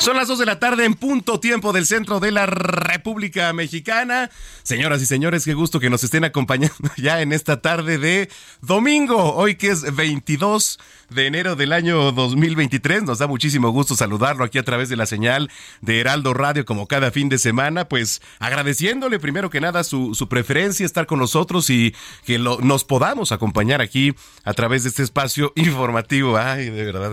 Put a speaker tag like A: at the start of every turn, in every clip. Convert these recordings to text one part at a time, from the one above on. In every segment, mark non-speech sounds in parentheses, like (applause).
A: Son las 2 de la tarde en punto tiempo del centro de la República Mexicana. Señoras y señores, qué gusto que nos estén acompañando (laughs) ya en esta tarde de domingo, hoy que es 22 de enero del año 2023. Nos da muchísimo gusto saludarlo aquí a través de la señal de Heraldo Radio como cada fin de semana, pues agradeciéndole primero que nada su, su preferencia, estar con nosotros y que lo, nos podamos acompañar aquí a través de este espacio (laughs) informativo. Ay, de verdad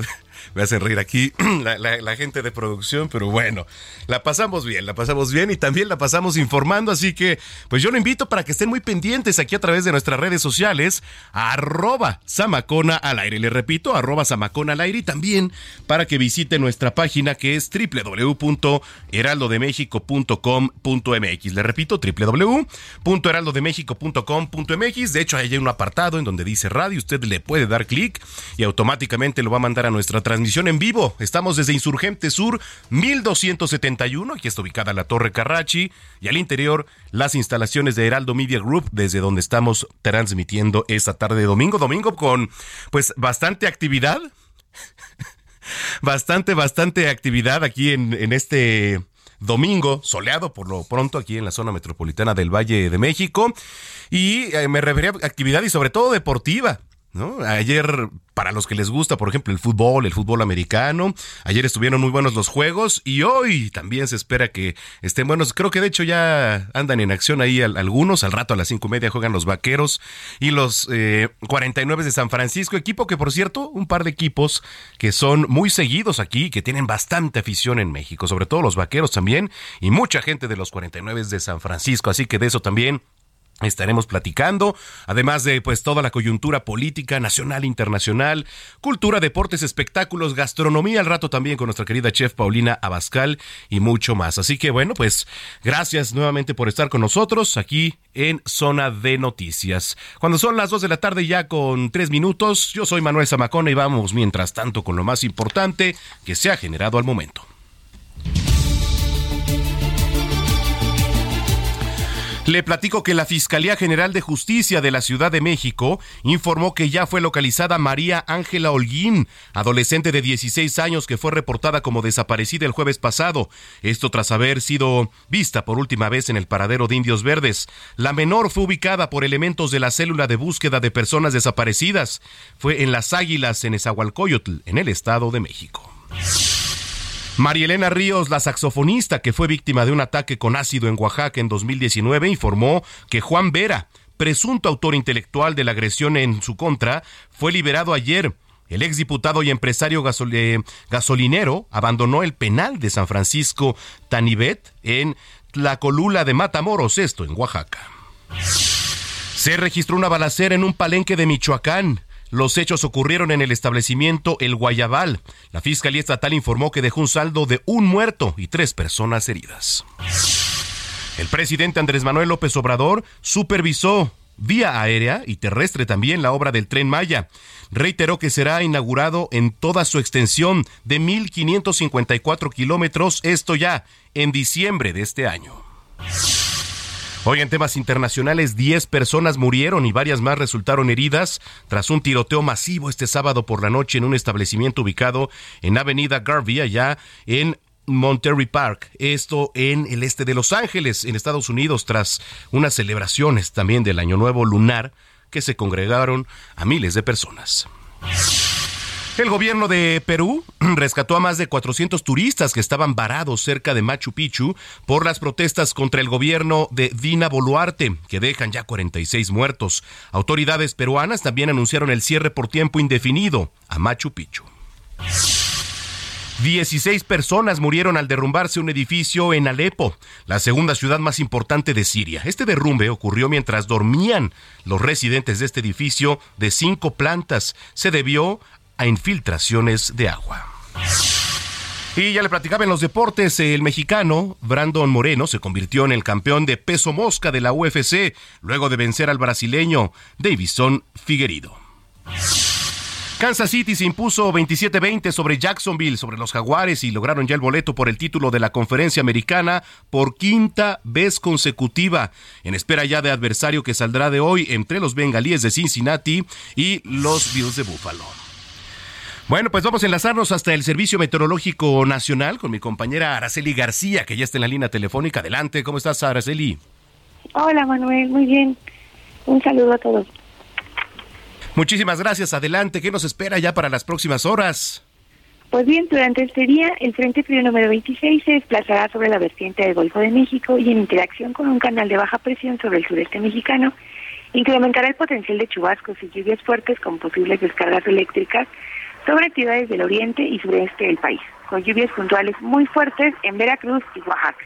A: me hace reír aquí (clears throat) la, gente de producción, pero bueno, la pasamos bien, la pasamos bien y también la pasamos informando, así que pues yo lo invito para que estén muy pendientes aquí a través de nuestras redes sociales, arroba Samacona al aire, le repito, arroba Samacona al aire y también para que visite nuestra página que es www.heraldodemexico.com.mx, le repito, www.heraldodemexico.com.mx, de hecho hay un apartado en donde dice radio, usted le puede dar clic y automáticamente lo va a mandar a nuestra transmisión en vivo. Estamos desde Insurgente Sur 1271, aquí está ubicada la Torre Carrachi y al interior las instalaciones de Heraldo Media Group desde donde estamos transmitiendo esta tarde de domingo, domingo con pues bastante actividad. (laughs) bastante, bastante actividad aquí en, este domingo, soleado por lo pronto aquí en la zona metropolitana del Valle de México. Y eh, me refería a actividad y sobre todo deportiva. ¿No? Ayer, para los que les gusta, por ejemplo, el fútbol, el fútbol americano, ayer estuvieron muy buenos los juegos y hoy también se espera que estén buenos. Creo que de hecho ya andan en acción ahí algunos. Al rato a las cinco y media juegan los vaqueros y los eh, 49 de San Francisco, equipo que por cierto, un par de equipos que son muy seguidos aquí, que tienen bastante afición en México, sobre todo los vaqueros también y mucha gente de los 49 de San Francisco. Así que de eso también Estaremos platicando, además de pues toda la coyuntura política nacional, internacional, cultura, deportes, espectáculos, gastronomía, al rato también con nuestra querida chef Paulina Abascal y mucho más. Así que bueno, pues gracias nuevamente por estar con nosotros aquí en Zona de Noticias. Cuando son las dos de la tarde ya con tres minutos, yo soy Manuel Zamacona y vamos mientras tanto con lo más importante que se ha generado al momento. Le platico que la Fiscalía General de Justicia de la Ciudad de México informó que ya fue localizada María Ángela Holguín, adolescente de 16 años que fue reportada como desaparecida el jueves pasado. Esto tras haber sido vista por última vez en el paradero de Indios Verdes. La menor fue ubicada por elementos de la célula de búsqueda de personas desaparecidas. Fue en Las Águilas, en Esahualcoyotl, en el Estado de México. María Elena Ríos, la saxofonista que fue víctima de un ataque con ácido en Oaxaca en 2019, informó que Juan Vera, presunto autor intelectual de la agresión en su contra, fue liberado ayer. El exdiputado y empresario eh, gasolinero abandonó el penal de San Francisco Tanibet en la colula de Matamoros, esto en Oaxaca. Se registró una balacera en un palenque de Michoacán. Los hechos ocurrieron en el establecimiento El Guayabal. La Fiscalía Estatal informó que dejó un saldo de un muerto y tres personas heridas. El presidente Andrés Manuel López Obrador supervisó vía aérea y terrestre también la obra del tren Maya. Reiteró que será inaugurado en toda su extensión de 1.554 kilómetros, esto ya en diciembre de este año. Hoy en temas internacionales, 10 personas murieron y varias más resultaron heridas tras un tiroteo masivo este sábado por la noche en un establecimiento ubicado en Avenida Garvey, allá en Monterey Park, esto en el este de Los Ángeles, en Estados Unidos, tras unas celebraciones también del Año Nuevo lunar que se congregaron a miles de personas. El gobierno de Perú (clears throat) rescató a más de 400 turistas que estaban varados cerca de Machu Picchu por las protestas contra el gobierno de Dina Boluarte, que dejan ya 46 muertos. Autoridades peruanas también anunciaron el cierre por tiempo indefinido a Machu Picchu. 16 personas murieron al derrumbarse un edificio en Alepo, la segunda ciudad más importante de Siria. Este derrumbe ocurrió mientras dormían los residentes de este edificio de cinco plantas. Se debió a infiltraciones de agua. Y ya le platicaba en los deportes, el mexicano Brandon Moreno se convirtió en el campeón de peso mosca de la UFC luego de vencer al brasileño Davison Figueredo. Kansas City se impuso 27-20 sobre Jacksonville, sobre los Jaguares y lograron ya el boleto por el título de la conferencia americana por quinta vez consecutiva, en espera ya de adversario que saldrá de hoy entre los bengalíes de Cincinnati y los Bills de Buffalo. Bueno, pues vamos a enlazarnos hasta el Servicio Meteorológico Nacional con mi compañera Araceli García, que ya está en la línea telefónica. Adelante, ¿cómo estás, Araceli?
B: Hola, Manuel, muy bien. Un saludo a todos.
A: Muchísimas gracias. Adelante, ¿qué nos espera ya para las próximas horas?
B: Pues bien, durante este día, el Frente Frío número 26 se desplazará sobre la vertiente del Golfo de México y en interacción con un canal de baja presión sobre el sureste mexicano, incrementará el potencial de chubascos y lluvias fuertes con posibles descargas eléctricas sobre ciudades del oriente y sureste del país, con lluvias puntuales muy fuertes en Veracruz y Oaxaca.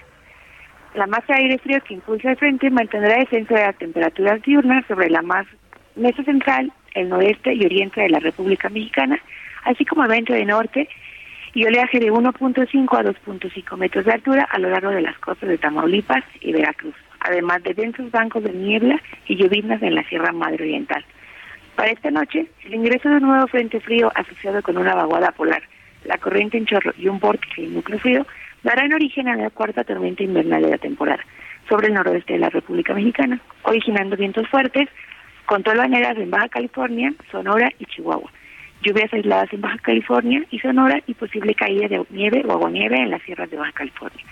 B: La masa de aire frío que impulsa el frente mantendrá descenso de las temperaturas diurnas sobre la más mesa central, el noreste y oriente de la República Mexicana, así como el viento de norte y oleaje de 1.5 a 2.5 metros de altura a lo largo de las costas de Tamaulipas y Veracruz, además de densos bancos de niebla y lloviznas en la Sierra Madre Oriental. Para esta noche, el ingreso de un nuevo frente frío asociado con una vaguada polar, la corriente en chorro y un vórtice y núcleo frío darán origen a la cuarta tormenta invernal de la temporada sobre el noroeste de la República Mexicana, originando vientos fuertes con tolvaneras en Baja California, Sonora y Chihuahua, lluvias aisladas en Baja California y Sonora y posible caída de nieve o aguanieve en las sierras de Baja California.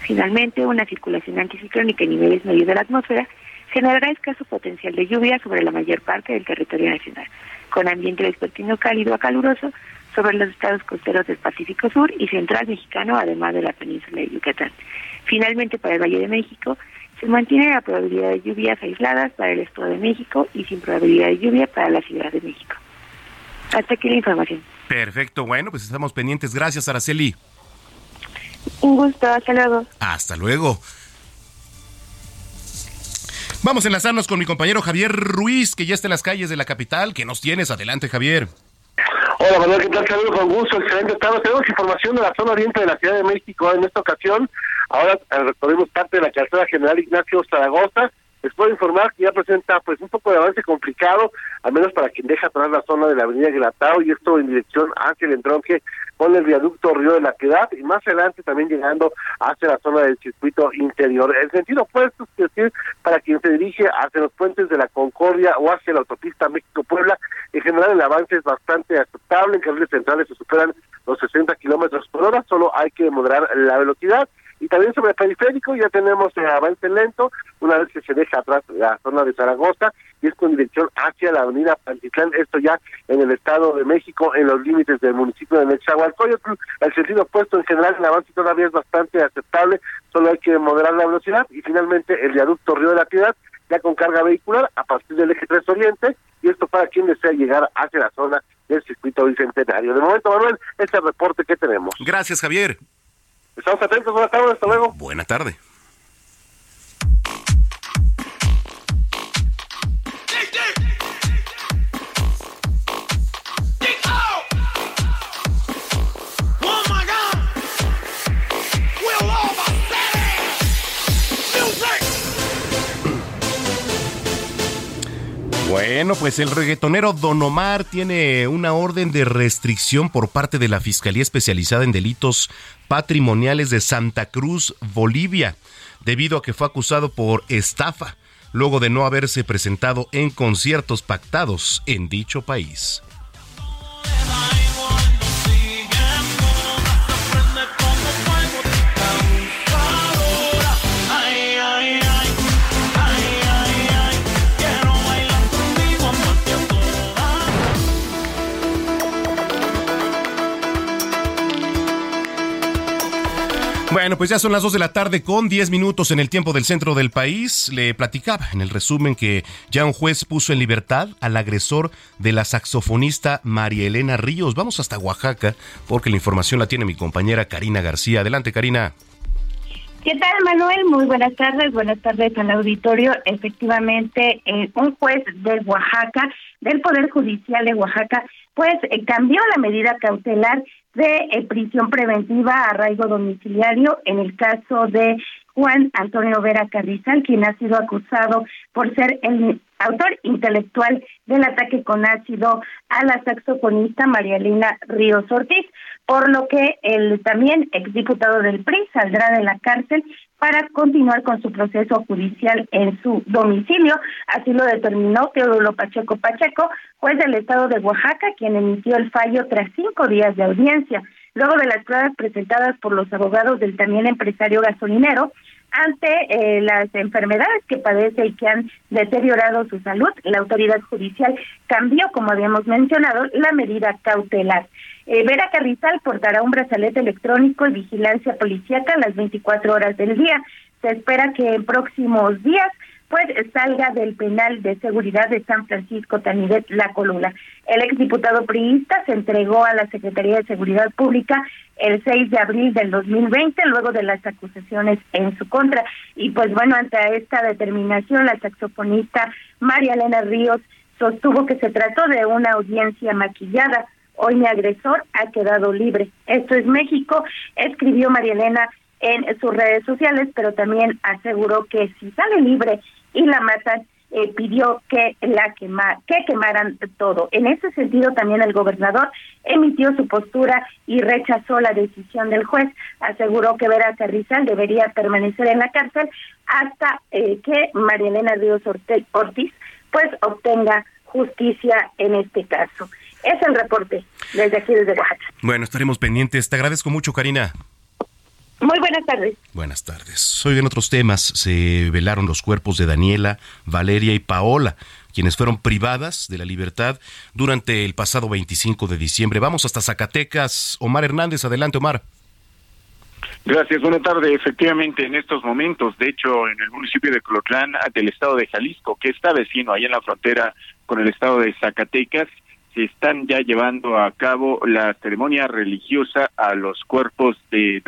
B: Finalmente, una circulación anticiclónica en niveles medios de la atmósfera generará escaso potencial de lluvia sobre la mayor parte del territorio nacional, con ambiente vespertino cálido a caluroso sobre los estados costeros del Pacífico Sur y Central Mexicano, además de la península de Yucatán. Finalmente, para el Valle de México, se mantiene la probabilidad de lluvias aisladas para el Estado de México y sin probabilidad de lluvia para la Ciudad de México. Hasta aquí la información.
A: Perfecto, bueno, pues estamos pendientes. Gracias, Araceli.
B: Un gusto, hasta luego.
A: Hasta luego. Vamos a enlazarnos con mi compañero Javier Ruiz, que ya está en las calles de la capital. ¿Qué nos tienes? Adelante, Javier.
C: Hola, Manuel, ¿qué tal? Saludos con gusto, excelente tarde. Tenemos información de la zona oriente de la Ciudad de México en esta ocasión. Ahora eh, recorremos parte de la carretera general Ignacio Zaragoza. Les puedo informar que ya presenta pues un poco de avance complicado, al menos para quien deja atrás la zona de la avenida Gratao y esto en dirección hacia el entronque con el viaducto Río de la Piedad y más adelante también llegando hacia la zona del circuito interior. El sentido opuesto es decir, para quien se dirige hacia los puentes de la Concordia o hacia la autopista México-Puebla, en general el avance es bastante aceptable, en carriles centrales se superan los 60 kilómetros por hora, solo hay que moderar la velocidad y también sobre el periférico ya tenemos el avance lento una vez que se deja atrás la zona de Zaragoza y es con dirección hacia la avenida Pantitlán, esto ya en el Estado de México, en los límites del municipio de Nezahualcóyotl. El sentido opuesto en general, el avance todavía es bastante aceptable, solo hay que moderar la velocidad y finalmente el viaducto Río de la Piedad ya con carga vehicular a partir del eje 3 Oriente y esto para quien desea llegar hacia la zona del circuito bicentenario. De momento, Manuel, este reporte que tenemos.
A: Gracias, Javier.
C: Estamos atentos, buenas tardes, hasta luego.
A: Buena tarde. Bueno, pues el reggaetonero Don Omar tiene una orden de restricción por parte de la Fiscalía Especializada en Delitos Patrimoniales de Santa Cruz, Bolivia, debido a que fue acusado por estafa, luego de no haberse presentado en conciertos pactados en dicho país. Pues ya son las 2 de la tarde con 10 minutos en el tiempo del centro del país. Le platicaba en el resumen que ya un juez puso en libertad al agresor de la saxofonista María Elena Ríos. Vamos hasta Oaxaca porque la información la tiene mi compañera Karina García. Adelante, Karina.
D: ¿Qué tal, Manuel? Muy buenas tardes. Buenas tardes al auditorio. Efectivamente, eh, un juez de Oaxaca, del Poder Judicial de Oaxaca, pues eh, cambió la medida cautelar de eh, prisión preventiva a arraigo domiciliario en el caso de Juan Antonio Vera Carrizal, quien ha sido acusado por ser el autor intelectual del ataque con ácido a la saxofonista María Elena Ríos Ortiz, por lo que el también exdiputado del PRI saldrá de la cárcel para continuar con su proceso judicial en su domicilio. Así lo determinó Teodulo Pacheco Pacheco, juez del estado de Oaxaca, quien emitió el fallo tras cinco días de audiencia. Luego de las pruebas presentadas por los abogados del también empresario gasolinero, ante eh, las enfermedades que padece y que han deteriorado su salud, la autoridad judicial cambió, como habíamos mencionado, la medida cautelar. Eh, Vera Carrizal portará un brazalete electrónico y vigilancia policíaca las 24 horas del día. Se espera que en próximos días pues salga del penal de seguridad de San Francisco Tanidet La Colula. El exdiputado priista se entregó a la Secretaría de Seguridad Pública el 6 de abril del 2020, luego de las acusaciones en su contra. Y pues bueno, ante esta determinación, la saxofonista María Elena Ríos sostuvo que se trató de una audiencia maquillada. Hoy mi agresor ha quedado libre. Esto es México, escribió María Elena en sus redes sociales, pero también aseguró que si sale libre y la matan, eh, pidió que la quema, que quemaran todo. En ese sentido, también el gobernador emitió su postura y rechazó la decisión del juez. Aseguró que Vera Carrizal debería permanecer en la cárcel hasta eh, que María Elena Ríos Ortiz pues obtenga justicia en este caso. Es el reporte desde aquí, desde Oaxaca.
A: Bueno, estaremos pendientes. Te agradezco mucho, Karina.
D: Muy buenas tardes.
A: Buenas tardes. Hoy en otros temas se velaron los cuerpos de Daniela, Valeria y Paola, quienes fueron privadas de la libertad durante el pasado 25 de diciembre. Vamos hasta Zacatecas. Omar Hernández, adelante Omar.
E: Gracias, buenas tardes. Efectivamente, en estos momentos, de hecho, en el municipio de Colotlán, del estado de Jalisco, que está vecino ahí en la frontera con el estado de Zacatecas, están ya llevando a cabo la ceremonia religiosa a los cuerpos de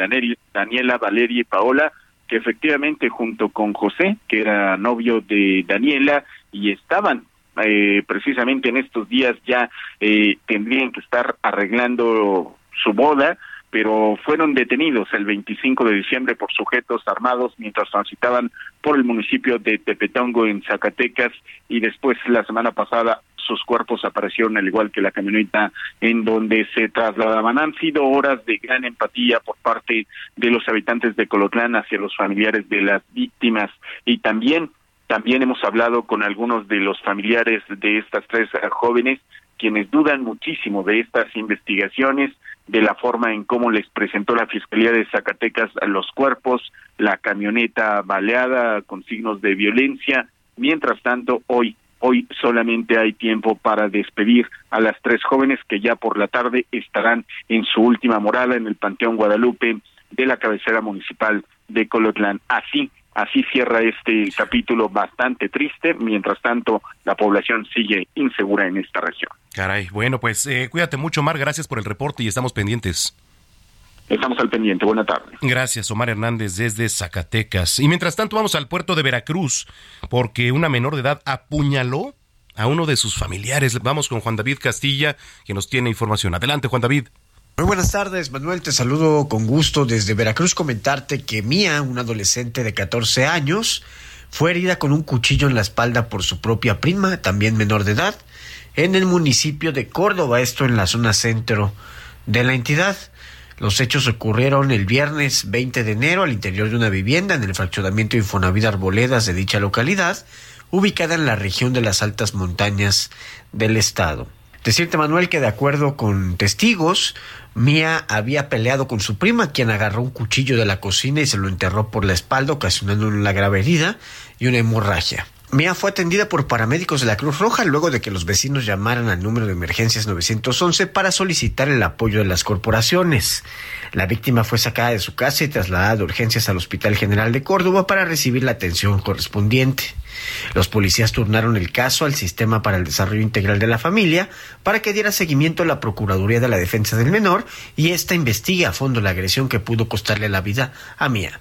E: Daniela, Valeria y Paola, que efectivamente junto con José, que era novio de Daniela, y estaban eh, precisamente en estos días ya eh, tendrían que estar arreglando su boda, pero fueron detenidos el 25 de diciembre por sujetos armados mientras transitaban por el municipio de Tepetongo en Zacatecas y después la semana pasada sus cuerpos aparecieron al igual que la camioneta en donde se trasladaban. Han sido horas de gran empatía por parte de los habitantes de Colotlán hacia los familiares de las víctimas y también también hemos hablado con algunos de los familiares de estas tres jóvenes quienes dudan muchísimo de estas investigaciones, de la forma en cómo les presentó la Fiscalía de Zacatecas los cuerpos, la camioneta baleada con signos de violencia. Mientras tanto, hoy Hoy solamente hay tiempo para despedir a las tres jóvenes que ya por la tarde estarán en su última morada en el Panteón Guadalupe de la cabecera municipal de Colotlán. Así, así cierra este capítulo bastante triste. Mientras tanto, la población sigue insegura en esta región.
A: Caray, bueno, pues eh, cuídate mucho, Mar. Gracias por el reporte y estamos pendientes.
E: Estamos al pendiente. Buena tarde.
A: Gracias, Omar Hernández, desde Zacatecas. Y mientras tanto, vamos al puerto de Veracruz, porque una menor de edad apuñaló a uno de sus familiares. Vamos con Juan David Castilla, que nos tiene información. Adelante, Juan David.
F: Muy buenas tardes, Manuel. Te saludo con gusto desde Veracruz. Comentarte que Mía, una adolescente de 14 años, fue herida con un cuchillo en la espalda por su propia prima, también menor de edad, en el municipio de Córdoba, esto en la zona centro de la entidad. Los hechos ocurrieron el viernes 20 de enero al interior de una vivienda en el fraccionamiento Infonavit Arboledas de dicha localidad, ubicada en la región de las altas montañas del estado. Decirte, Manuel, que de acuerdo con testigos, Mía había peleado con su prima, quien agarró un cuchillo de la cocina y se lo enterró por la espalda, ocasionando una grave herida y una hemorragia. Mía fue atendida por paramédicos de la Cruz Roja luego de que los vecinos llamaran al número de emergencias 911 para solicitar el apoyo de las corporaciones. La víctima fue sacada de su casa y trasladada de urgencias al Hospital General de Córdoba para recibir la atención correspondiente. Los policías turnaron el caso al Sistema para el Desarrollo Integral de la Familia para que diera seguimiento a la Procuraduría de la Defensa del Menor y ésta investigue a fondo la agresión que pudo costarle la vida a Mía.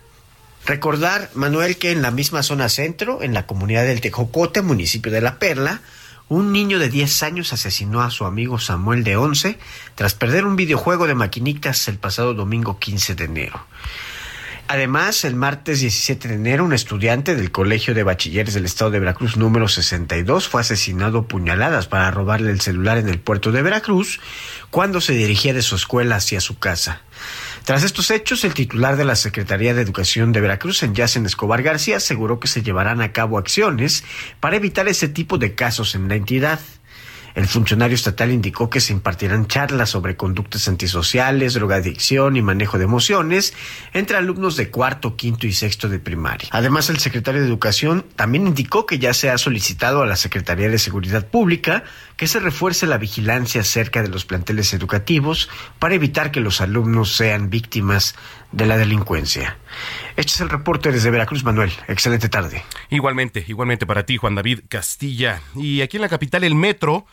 F: Recordar, Manuel, que en la misma zona centro, en la comunidad del Tejocote, municipio de La Perla, un niño de 10 años asesinó a su amigo Samuel de 11 tras perder un videojuego de maquinitas el pasado domingo 15 de enero. Además, el martes 17 de enero, un estudiante del Colegio de Bachilleres del Estado de Veracruz número 62 fue asesinado a puñaladas para robarle el celular en el puerto de Veracruz cuando se dirigía de su escuela hacia su casa. Tras estos hechos, el titular de la Secretaría de Educación de Veracruz, en Yacen Escobar García, aseguró que se llevarán a cabo acciones para evitar ese tipo de casos en la entidad. El funcionario estatal indicó que se impartirán charlas sobre conductas antisociales, drogadicción y manejo de emociones entre alumnos de cuarto, quinto y sexto de primaria. Además, el secretario de Educación también indicó que ya se ha solicitado a la Secretaría de Seguridad Pública que se refuerce la vigilancia cerca de los planteles educativos para evitar que los alumnos sean víctimas de la delincuencia. Este es el reporte desde Veracruz, Manuel. Excelente tarde.
A: Igualmente, igualmente para ti, Juan David Castilla. Y aquí en la capital, el metro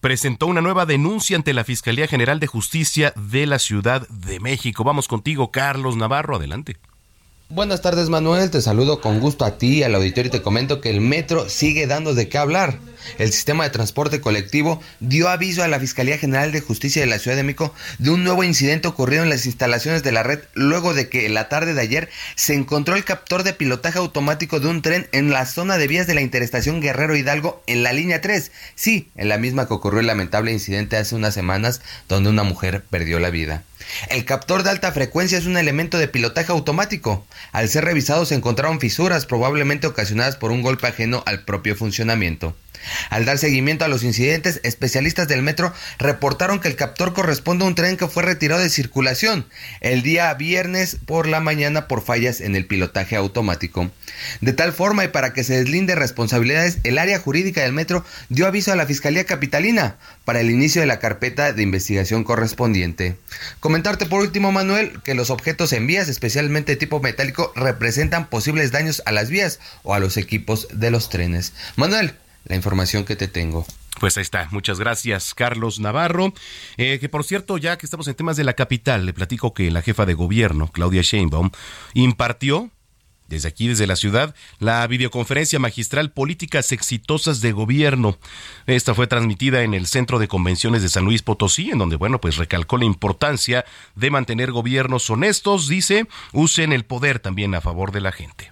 A: presentó una nueva denuncia ante la Fiscalía General de Justicia de la Ciudad de México. Vamos contigo, Carlos Navarro. Adelante.
G: Buenas tardes Manuel, te saludo con gusto a ti, al auditorio y te comento que el metro sigue dando de qué hablar. El sistema de transporte colectivo dio aviso a la Fiscalía General de Justicia de la Ciudad de México de un nuevo incidente ocurrido en las instalaciones de la red luego de que la tarde de ayer se encontró el captor de pilotaje automático de un tren en la zona de vías de la interestación Guerrero Hidalgo en la línea 3. Sí, en la misma que ocurrió el lamentable incidente hace unas semanas donde una mujer perdió la vida. El captor de alta frecuencia es un elemento de pilotaje automático. Al ser revisado se encontraron fisuras probablemente ocasionadas por un golpe ajeno al propio funcionamiento. Al dar seguimiento a los incidentes, especialistas del metro reportaron que el captor corresponde a un tren que fue retirado de circulación el día viernes por la mañana por fallas en el pilotaje automático. De tal forma y para que se deslinde responsabilidades, el área jurídica del metro dio aviso a la Fiscalía Capitalina para el inicio de la carpeta de investigación correspondiente. Comentarte por último, Manuel, que los objetos en vías, especialmente de tipo metálico, representan posibles daños a las vías o a los equipos de los trenes. Manuel, la información que te tengo.
A: Pues ahí está. Muchas gracias, Carlos Navarro. Eh, que por cierto, ya que estamos en temas de la capital, le platico que la jefa de gobierno, Claudia Sheinbaum, impartió desde aquí, desde la ciudad, la videoconferencia magistral Políticas Exitosas de Gobierno. Esta fue transmitida en el Centro de Convenciones de San Luis Potosí, en donde, bueno, pues recalcó la importancia de mantener gobiernos honestos, dice, usen el poder también a favor de la gente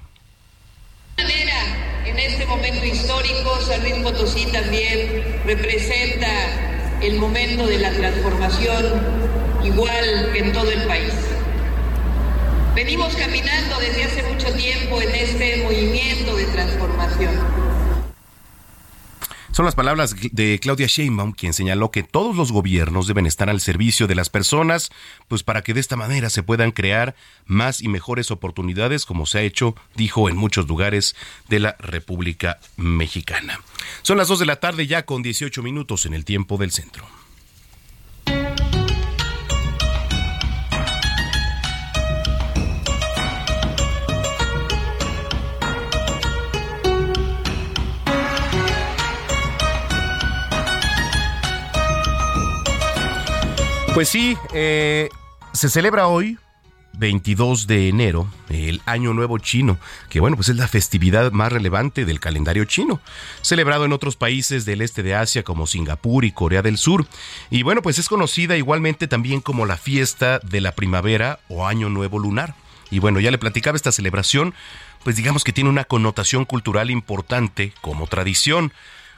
H: en este momento histórico, San Luis Potosí también representa el momento de la transformación, igual que en todo el país. Venimos caminando desde hace mucho tiempo en este movimiento de transformación
A: son las palabras de Claudia Sheinbaum, quien señaló que todos los gobiernos deben estar al servicio de las personas, pues para que de esta manera se puedan crear más y mejores oportunidades, como se ha hecho, dijo, en muchos lugares de la República Mexicana. Son las 2 de la tarde ya con 18 minutos en el tiempo del centro. Pues sí, eh, se celebra hoy 22 de enero, el Año Nuevo Chino, que bueno, pues es la festividad más relevante del calendario chino, celebrado en otros países del este de Asia como Singapur y Corea del Sur. Y bueno, pues es conocida igualmente también como la fiesta de la primavera o Año Nuevo Lunar. Y bueno, ya le platicaba esta celebración, pues digamos que tiene una connotación cultural importante como tradición,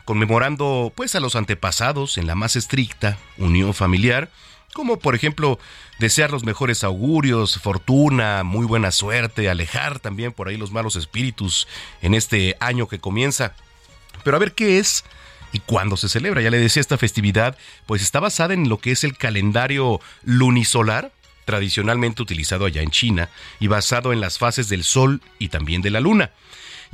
A: conmemorando pues a los antepasados en la más estricta unión familiar, como por ejemplo desear los mejores augurios, fortuna, muy buena suerte, alejar también por ahí los malos espíritus en este año que comienza. Pero a ver qué es y cuándo se celebra. Ya le decía, esta festividad pues está basada en lo que es el calendario lunisolar, tradicionalmente utilizado allá en China y basado en las fases del Sol y también de la Luna.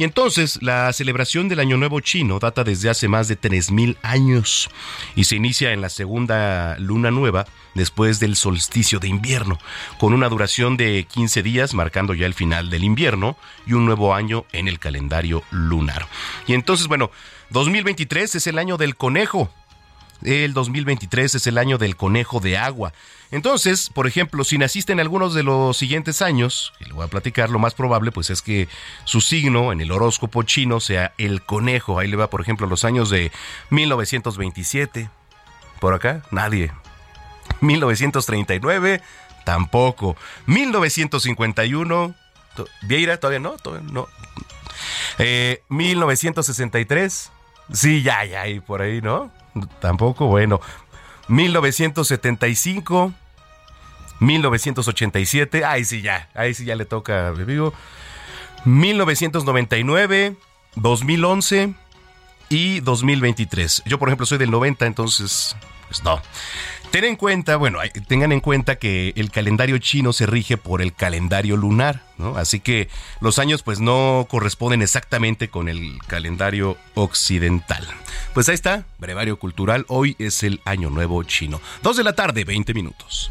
A: Y entonces la celebración del Año Nuevo chino data desde hace más de 3.000 años y se inicia en la segunda luna nueva después del solsticio de invierno, con una duración de 15 días marcando ya el final del invierno y un nuevo año en el calendario lunar. Y entonces, bueno, 2023 es el año del conejo. El 2023 es el año del conejo de agua. Entonces, por ejemplo, si naciste en algunos de los siguientes años, y voy a platicar, lo más probable pues es que su signo en el horóscopo chino sea el conejo. Ahí le va, por ejemplo, los años de 1927. Por acá, nadie. 1939, tampoco. 1951, Vieira, todavía no, todavía no. 1963, eh, sí, ya, ya, y por ahí, ¿no? Tampoco, bueno. 1975, 1987, ahí sí ya, ahí sí ya le toca, vivo. 1999, 2011 y 2023. Yo, por ejemplo, soy del 90, entonces, pues no. En cuenta, bueno, tengan en cuenta que el calendario chino se rige por el calendario lunar, ¿no? Así que los años pues no corresponden exactamente con el calendario occidental. Pues ahí está, brevario cultural, hoy es el año nuevo chino. Dos de la tarde, 20 minutos.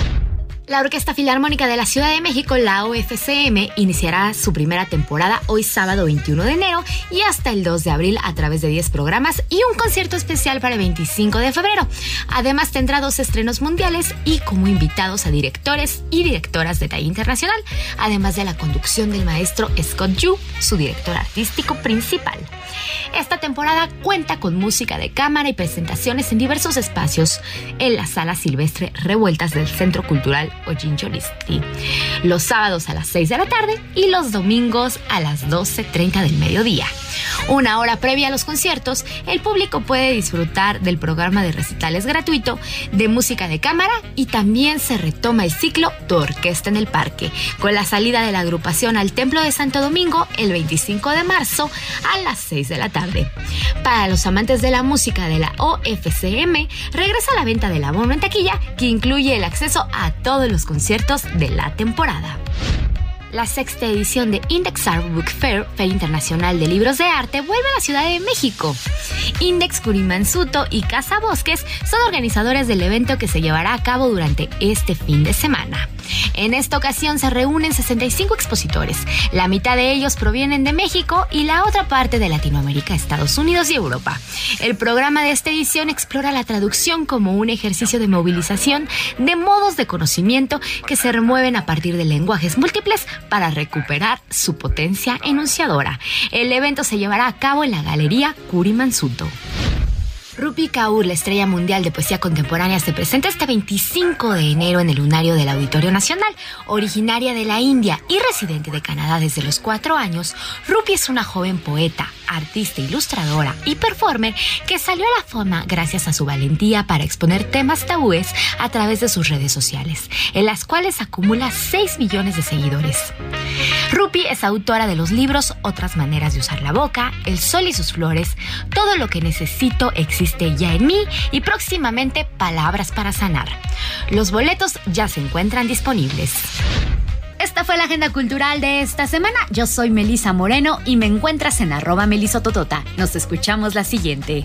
I: La Orquesta Filarmónica de la Ciudad de México, la OFCM, iniciará su primera temporada hoy sábado 21 de enero y hasta el 2 de abril a través de 10 programas y un concierto especial para el 25 de febrero. Además tendrá dos estrenos mundiales y como invitados a directores y directoras de talla internacional, además de la conducción del maestro Scott Yu, su director artístico principal. Esta temporada cuenta con música de cámara y presentaciones en diversos espacios en la sala silvestre Revueltas del Centro Cultural Ojincholisti, los sábados a las 6 de la tarde y los domingos a las 12.30 del mediodía. Una hora previa a los conciertos, el público puede disfrutar del programa de recitales gratuito, de música de cámara y también se retoma el ciclo Tu Orquesta en el Parque, con la salida de la agrupación al Templo de Santo Domingo el 25 de marzo a las 6 de la tarde. Para los amantes de la música de la OFCM, regresa la venta del abono en taquilla que incluye el acceso a todos los conciertos de la temporada la sexta edición de Index Art Book Fair, Feria Internacional de Libros de Arte, vuelve a la Ciudad de México. Index Curimansuto y Casa Bosques son organizadores del evento que se llevará a cabo durante este fin de semana. En esta ocasión se reúnen 65 expositores. La mitad de ellos provienen de México y la otra parte de Latinoamérica, Estados Unidos y Europa. El programa de esta edición explora la traducción como un ejercicio de movilización de modos de conocimiento que se remueven a partir de lenguajes múltiples para recuperar su potencia enunciadora. El evento se llevará a cabo en la Galería Curi Mansuto. Rupi Kaur, la estrella mundial de poesía contemporánea, se presenta este 25 de enero en el lunario del Auditorio Nacional. Originaria de la India y residente de Canadá desde los cuatro años, Rupi es una joven poeta, artista, ilustradora y performer que salió a la fama gracias a su valentía para exponer temas tabúes a través de sus redes sociales, en las cuales acumula 6 millones de seguidores. Rupi es autora de los libros Otras maneras de usar la boca, El sol y sus flores, Todo lo que necesito existe existe ya en mí y próximamente Palabras para Sanar. Los boletos ya se encuentran disponibles. Esta fue la agenda cultural de esta semana. Yo soy Melisa Moreno y me encuentras en arroba melisototota. Nos escuchamos la siguiente.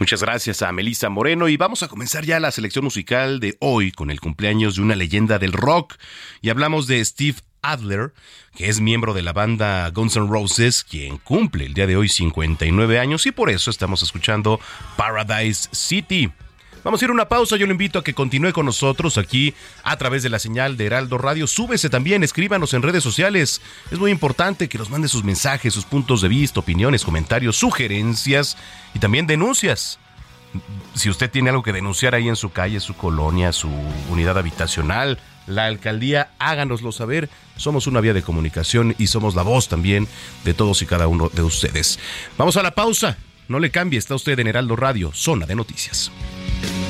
A: Muchas gracias a Melissa Moreno y vamos a comenzar ya la selección musical de hoy con el cumpleaños de una leyenda del rock y hablamos de Steve Adler, que es miembro de la banda Guns N' Roses, quien cumple el día de hoy 59 años y por eso estamos escuchando Paradise City. Vamos a ir a una pausa. Yo le invito a que continúe con nosotros aquí a través de la señal de Heraldo Radio. Súbese también, escríbanos en redes sociales. Es muy importante que nos mande sus mensajes, sus puntos de vista, opiniones, comentarios, sugerencias y también denuncias. Si usted tiene algo que denunciar ahí en su calle, su colonia, su unidad habitacional, la alcaldía, háganoslo saber. Somos una vía de comunicación y somos la voz también de todos y cada uno de ustedes. Vamos a la pausa. No le cambie, está usted en Heraldo Radio, zona de noticias. Bye.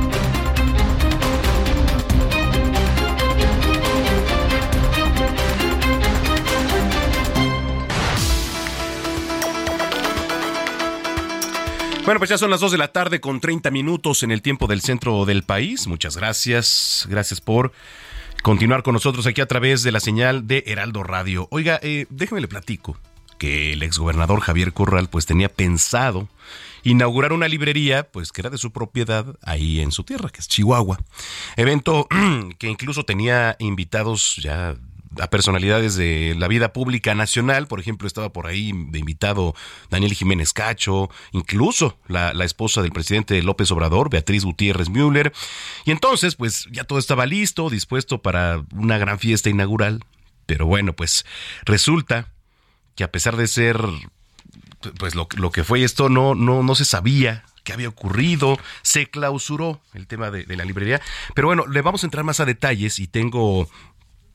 A: Bueno, pues ya son las 2 de la tarde con 30 minutos en el tiempo del centro del país. Muchas gracias. Gracias por continuar con nosotros aquí a través de la señal de Heraldo Radio. Oiga, eh, déjeme le platico que el exgobernador Javier Corral pues tenía pensado inaugurar una librería pues que era de su propiedad ahí en su tierra, que es Chihuahua. Evento (clears throat) que incluso tenía invitados ya a personalidades de la vida pública nacional. Por ejemplo, estaba por ahí invitado Daniel Jiménez Cacho, incluso la, esposa del presidente López Obrador, Beatriz Gutiérrez Müller. Y entonces, pues ya todo estaba listo, dispuesto para una gran fiesta inaugural. Pero bueno, pues resulta que a pesar de ser pues lo, que fue esto, no, no, no se sabía qué había ocurrido, se clausuró el tema de, la librería. Pero bueno, le vamos a entrar más a detalles y tengo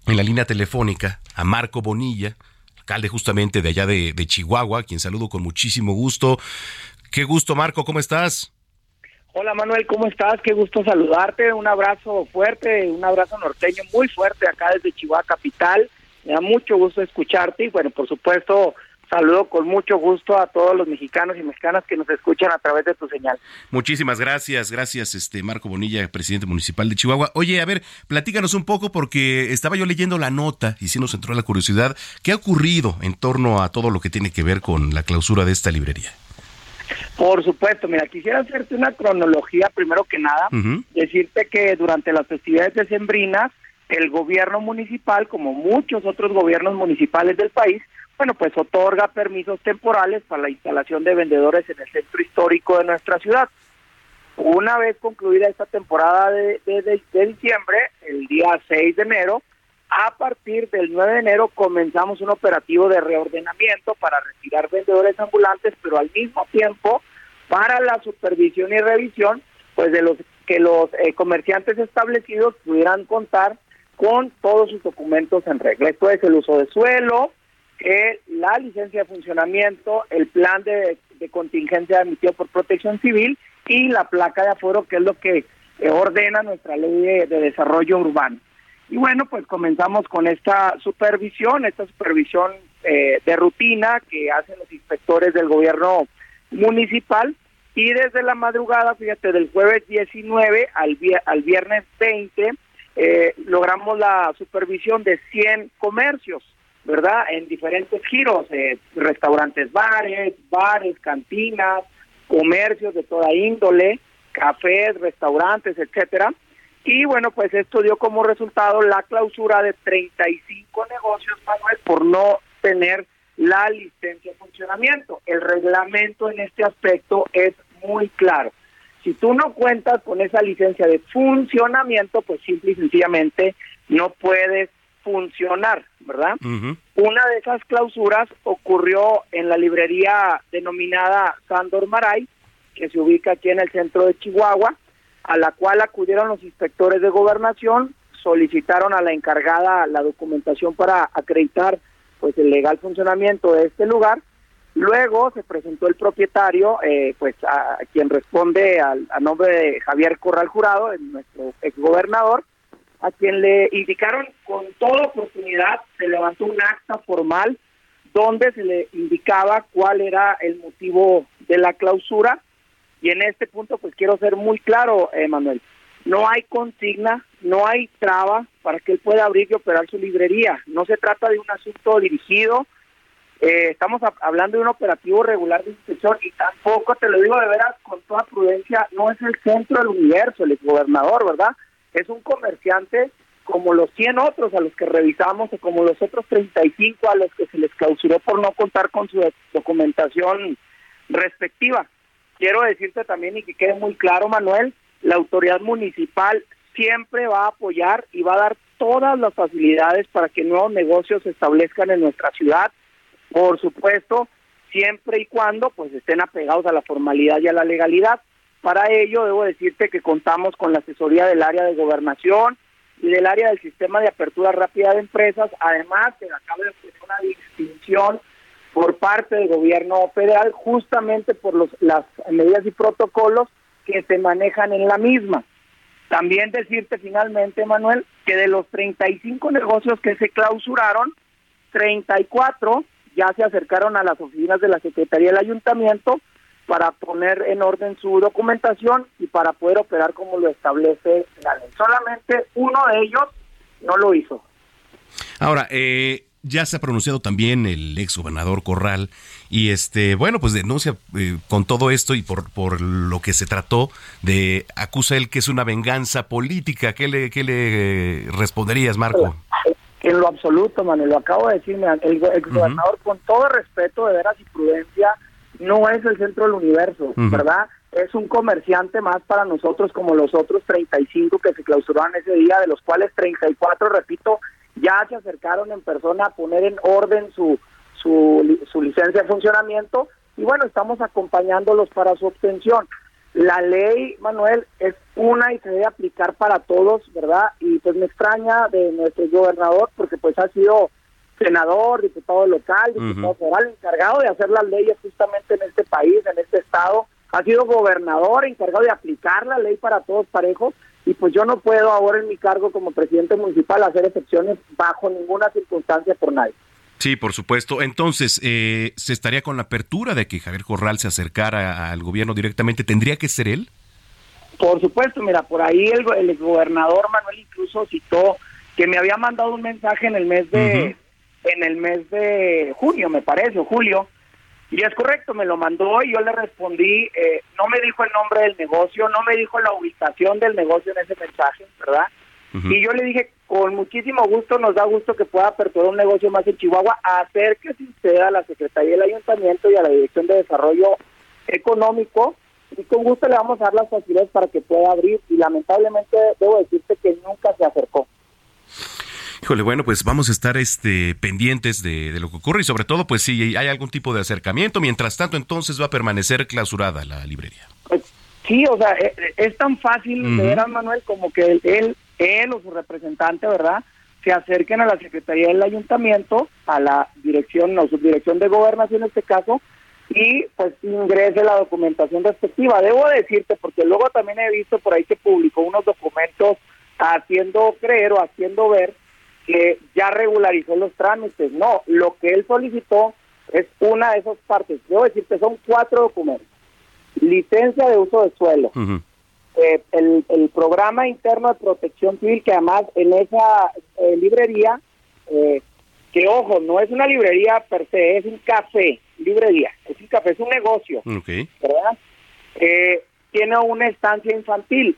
A: en la línea telefónica a Marco Bonilla, alcalde justamente de allá de, Chihuahua, quien saludo con muchísimo gusto. Qué gusto, Marco, ¿cómo estás?
J: Hola Manuel, ¿cómo estás? Qué gusto saludarte. Un abrazo fuerte, un abrazo norteño muy fuerte acá desde Chihuahua Capital. Me da mucho gusto escucharte y bueno, por supuesto, Saludo con mucho gusto a todos los mexicanos y mexicanas que nos escuchan a través de tu señal.
A: Muchísimas gracias, gracias este Marco Bonilla, presidente municipal de Chihuahua. Oye, a ver, platícanos un poco porque estaba yo leyendo la nota y sí nos entró la curiosidad. ¿Qué ha ocurrido en torno a todo lo que tiene que ver con la clausura de esta librería?
J: Por supuesto, mira, quisiera hacerte una cronología primero que nada, decirte que durante las festividades decembrinas el gobierno municipal, como muchos otros gobiernos municipales del país, bueno, pues otorga permisos temporales para la instalación de vendedores en el centro histórico de nuestra ciudad. Una vez concluida esta temporada de, diciembre, el día 6 de enero, a partir del 9 de enero comenzamos un operativo de reordenamiento para retirar vendedores ambulantes, pero al mismo tiempo para la supervisión y revisión, pues de los que los eh, comerciantes establecidos pudieran contar con todos sus documentos en regla. Esto es el uso de suelo, que la licencia de funcionamiento, el plan de, contingencia emitido por Protección Civil y la placa de aforo, que es lo que eh, ordena nuestra ley de, desarrollo urbano. Y bueno, pues comenzamos con esta supervisión, esta supervisión eh, de rutina que hacen los inspectores del gobierno municipal y desde la madrugada, fíjate, del jueves 19 al, al viernes 20, eh, logramos la supervisión de 100 comercios ¿verdad? En diferentes giros, eh, restaurantes, bares, bares, cantinas, comercios de toda índole, cafés, restaurantes, etcétera. Y bueno, pues esto dio como resultado la clausura de 35 negocios, Manuel, por no tener la licencia de funcionamiento. El reglamento en este aspecto es muy claro. Si tú no cuentas con esa licencia de funcionamiento, pues simple y sencillamente no puedes funcionar, ¿verdad? Una de esas clausuras ocurrió en la librería denominada Sandor Maray, que se ubica aquí en el centro de Chihuahua, a la cual acudieron los inspectores de gobernación, solicitaron a la encargada la documentación para acreditar pues el legal funcionamiento de este lugar. Luego se presentó el propietario, eh, pues a, quien responde al, a nombre de Javier Corral Jurado, nuestro exgobernador, a quien le indicaron con toda oportunidad, se levantó un acta formal donde se le indicaba cuál era el motivo de la clausura. Y en este punto, pues quiero ser muy claro, Manuel, no hay consigna, no hay traba para que él pueda abrir y operar su librería. No se trata de un asunto dirigido, eh, estamos hablando de un operativo regular de inspección y tampoco, te lo digo de veras con toda prudencia, no es el centro del universo, el gobernador, ¿verdad? Es un comerciante como los 100 otros a los que revisamos o como los otros 35 a los que se les clausuró por no contar con su documentación respectiva. Quiero decirte también y que quede muy claro, Manuel, la autoridad municipal siempre va a apoyar y va a dar todas las facilidades para que nuevos negocios se establezcan en nuestra ciudad. Por supuesto, siempre y cuando pues estén apegados a la formalidad y a la legalidad. Para ello debo decirte que contamos con la asesoría del área de gobernación y del área del sistema de apertura rápida de empresas. Además, se acaba de hacer una distinción por parte del gobierno federal justamente por los, las medidas y protocolos que se manejan en la misma. También decirte finalmente, Manuel, que de los 35 negocios que se clausuraron, 34 ya se acercaron a las oficinas de la Secretaría del Ayuntamiento para poner en orden su documentación y para poder operar como lo establece la ley. Solamente uno de ellos no lo hizo.
A: Ahora, eh, ya se ha pronunciado también el ex gobernador Corral y este bueno pues denuncia eh, con todo esto y por, por lo que se trató de acusa él que es una venganza política ¿qué le qué le responderías Marco?
J: En lo absoluto, Manuel, lo acabo de decir, el ex gobernador con todo respeto de veras y prudencia no es el centro del universo, ¿verdad? Es un comerciante más para nosotros como los otros 35 que se clausuraron ese día, de los cuales 34, repito, ya se acercaron en persona a poner en orden su, su, su licencia de funcionamiento y bueno, estamos acompañándolos para su obtención. La ley, Manuel, es una y se debe aplicar para todos, ¿verdad? Y pues me extraña de nuestro gobernador porque pues ha sido senador, diputado local, diputado federal, encargado de hacer las leyes justamente en este país, en este estado. Ha sido gobernador, encargado de aplicar la ley para todos parejos y pues yo no puedo ahora en mi cargo como presidente municipal hacer excepciones bajo ninguna circunstancia por nadie.
A: Sí, por supuesto. Entonces, eh, ¿se estaría con la apertura de que Javier Corral se acercara al gobierno directamente? ¿Tendría que ser él?
J: Por supuesto, mira, por ahí el, el gobernador Manuel incluso citó que me había mandado un mensaje en el mes de en el mes de junio, me parece, o julio, y es correcto, me lo mandó y yo le respondí, eh, no me dijo el nombre del negocio, no me dijo la ubicación del negocio en ese mensaje, ¿verdad? Y yo le dije, con muchísimo gusto, nos da gusto que pueda aperturar un negocio más en Chihuahua, acérquese usted a la Secretaría del Ayuntamiento y a la Dirección de Desarrollo Económico, y con gusto le vamos a dar las facilidades para que pueda abrir, y lamentablemente debo decirte que nunca se acercó.
A: Híjole, bueno, pues vamos a estar este, pendientes de, lo que ocurre y sobre todo, pues si hay algún tipo de acercamiento. Mientras tanto, entonces va a permanecer clausurada la librería.
J: Pues, sí, o sea, e, e, es, tan fácil ver a Manuel como que él, él o su representante, ¿verdad? Se acerquen a la Secretaría del Ayuntamiento, a la dirección o subdirección de gobernación en este caso, y pues ingrese la documentación respectiva. Debo decirte, porque luego también he visto por ahí que publicó unos documentos haciendo creer o haciendo ver que ya regularizó los trámites. No, lo que él solicitó es una de esas partes. Debo decirte, son cuatro documentos. Licencia de uso de suelo. Eh, el, programa interno de protección civil, que además en esa eh, librería, eh, que ojo, no es una librería per se, es un café, librería, es un café, es un negocio. ¿Verdad? tiene una estancia infantil.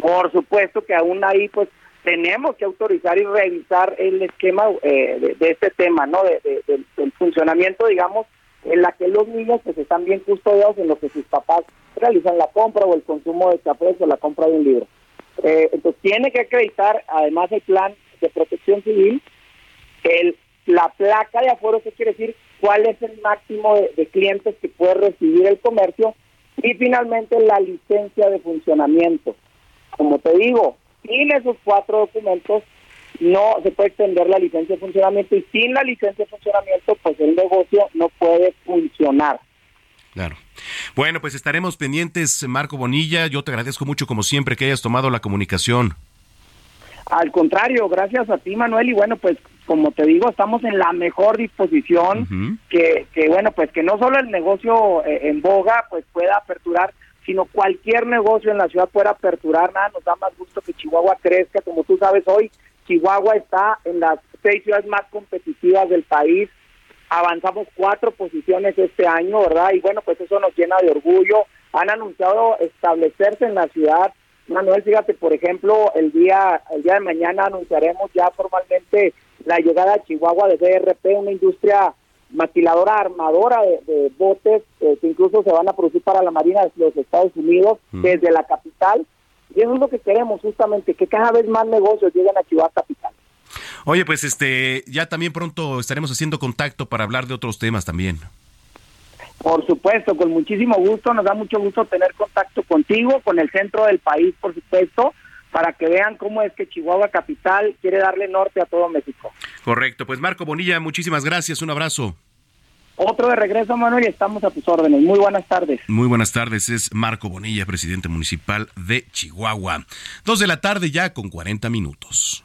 J: Por supuesto que aún ahí, pues, tenemos que autorizar y revisar el esquema eh, de, este tema, ¿no? De, del funcionamiento, digamos, en la que los niños pues están bien custodiados en lo que sus papás realizan la compra o el consumo de café o la compra de un libro. Eh, entonces tiene que acreditar además el plan de protección civil, el, la placa de aforo, ¿qué quiere decir? ¿Cuál es el máximo de clientes que puede recibir el comercio? Y finalmente la licencia de funcionamiento. Como te digo, sin esos cuatro documentos no se puede extender la licencia de funcionamiento y sin la licencia de funcionamiento pues el negocio no puede funcionar.
A: Claro. Bueno, pues estaremos pendientes, Marco Bonilla. Yo te agradezco mucho, como siempre, que hayas tomado la comunicación.
J: Al contrario, gracias a ti, Manuel. Y bueno, pues como te digo, estamos en la mejor disposición que, que, bueno, pues que no solo el negocio eh, en boga pues pueda aperturar, sino cualquier negocio en la ciudad pueda aperturar. Nada, nos da más gusto que Chihuahua crezca. Como tú sabes, hoy Chihuahua está en las seis ciudades más competitivas del país. Avanzamos cuatro posiciones este año, ¿verdad? Y bueno, pues eso nos llena de orgullo. Han anunciado establecerse en la ciudad. Manuel, fíjate, por ejemplo, el día el día de mañana anunciaremos ya formalmente la llegada a Chihuahua de BRP, una industria maquiladora armadora de, botes eh, que incluso se van a producir para la Marina de los Estados Unidos desde la capital y eso es lo que queremos justamente, que cada vez más negocios lleguen a Chihuahua Capital.
A: Oye, pues este, ya también pronto estaremos haciendo contacto para hablar de otros temas también.
J: Por supuesto, con muchísimo gusto, nos da mucho gusto tener contacto contigo, con el centro del país, por supuesto, para que vean cómo es que Chihuahua Capital quiere darle norte a todo México.
A: Correcto, pues Marco Bonilla, muchísimas gracias, un abrazo.
J: Otro de regreso, Manuel, y estamos a tus órdenes. Muy buenas tardes.
A: Muy buenas tardes, es Marco Bonilla, presidente municipal de Chihuahua. Dos de la tarde ya con 40 minutos.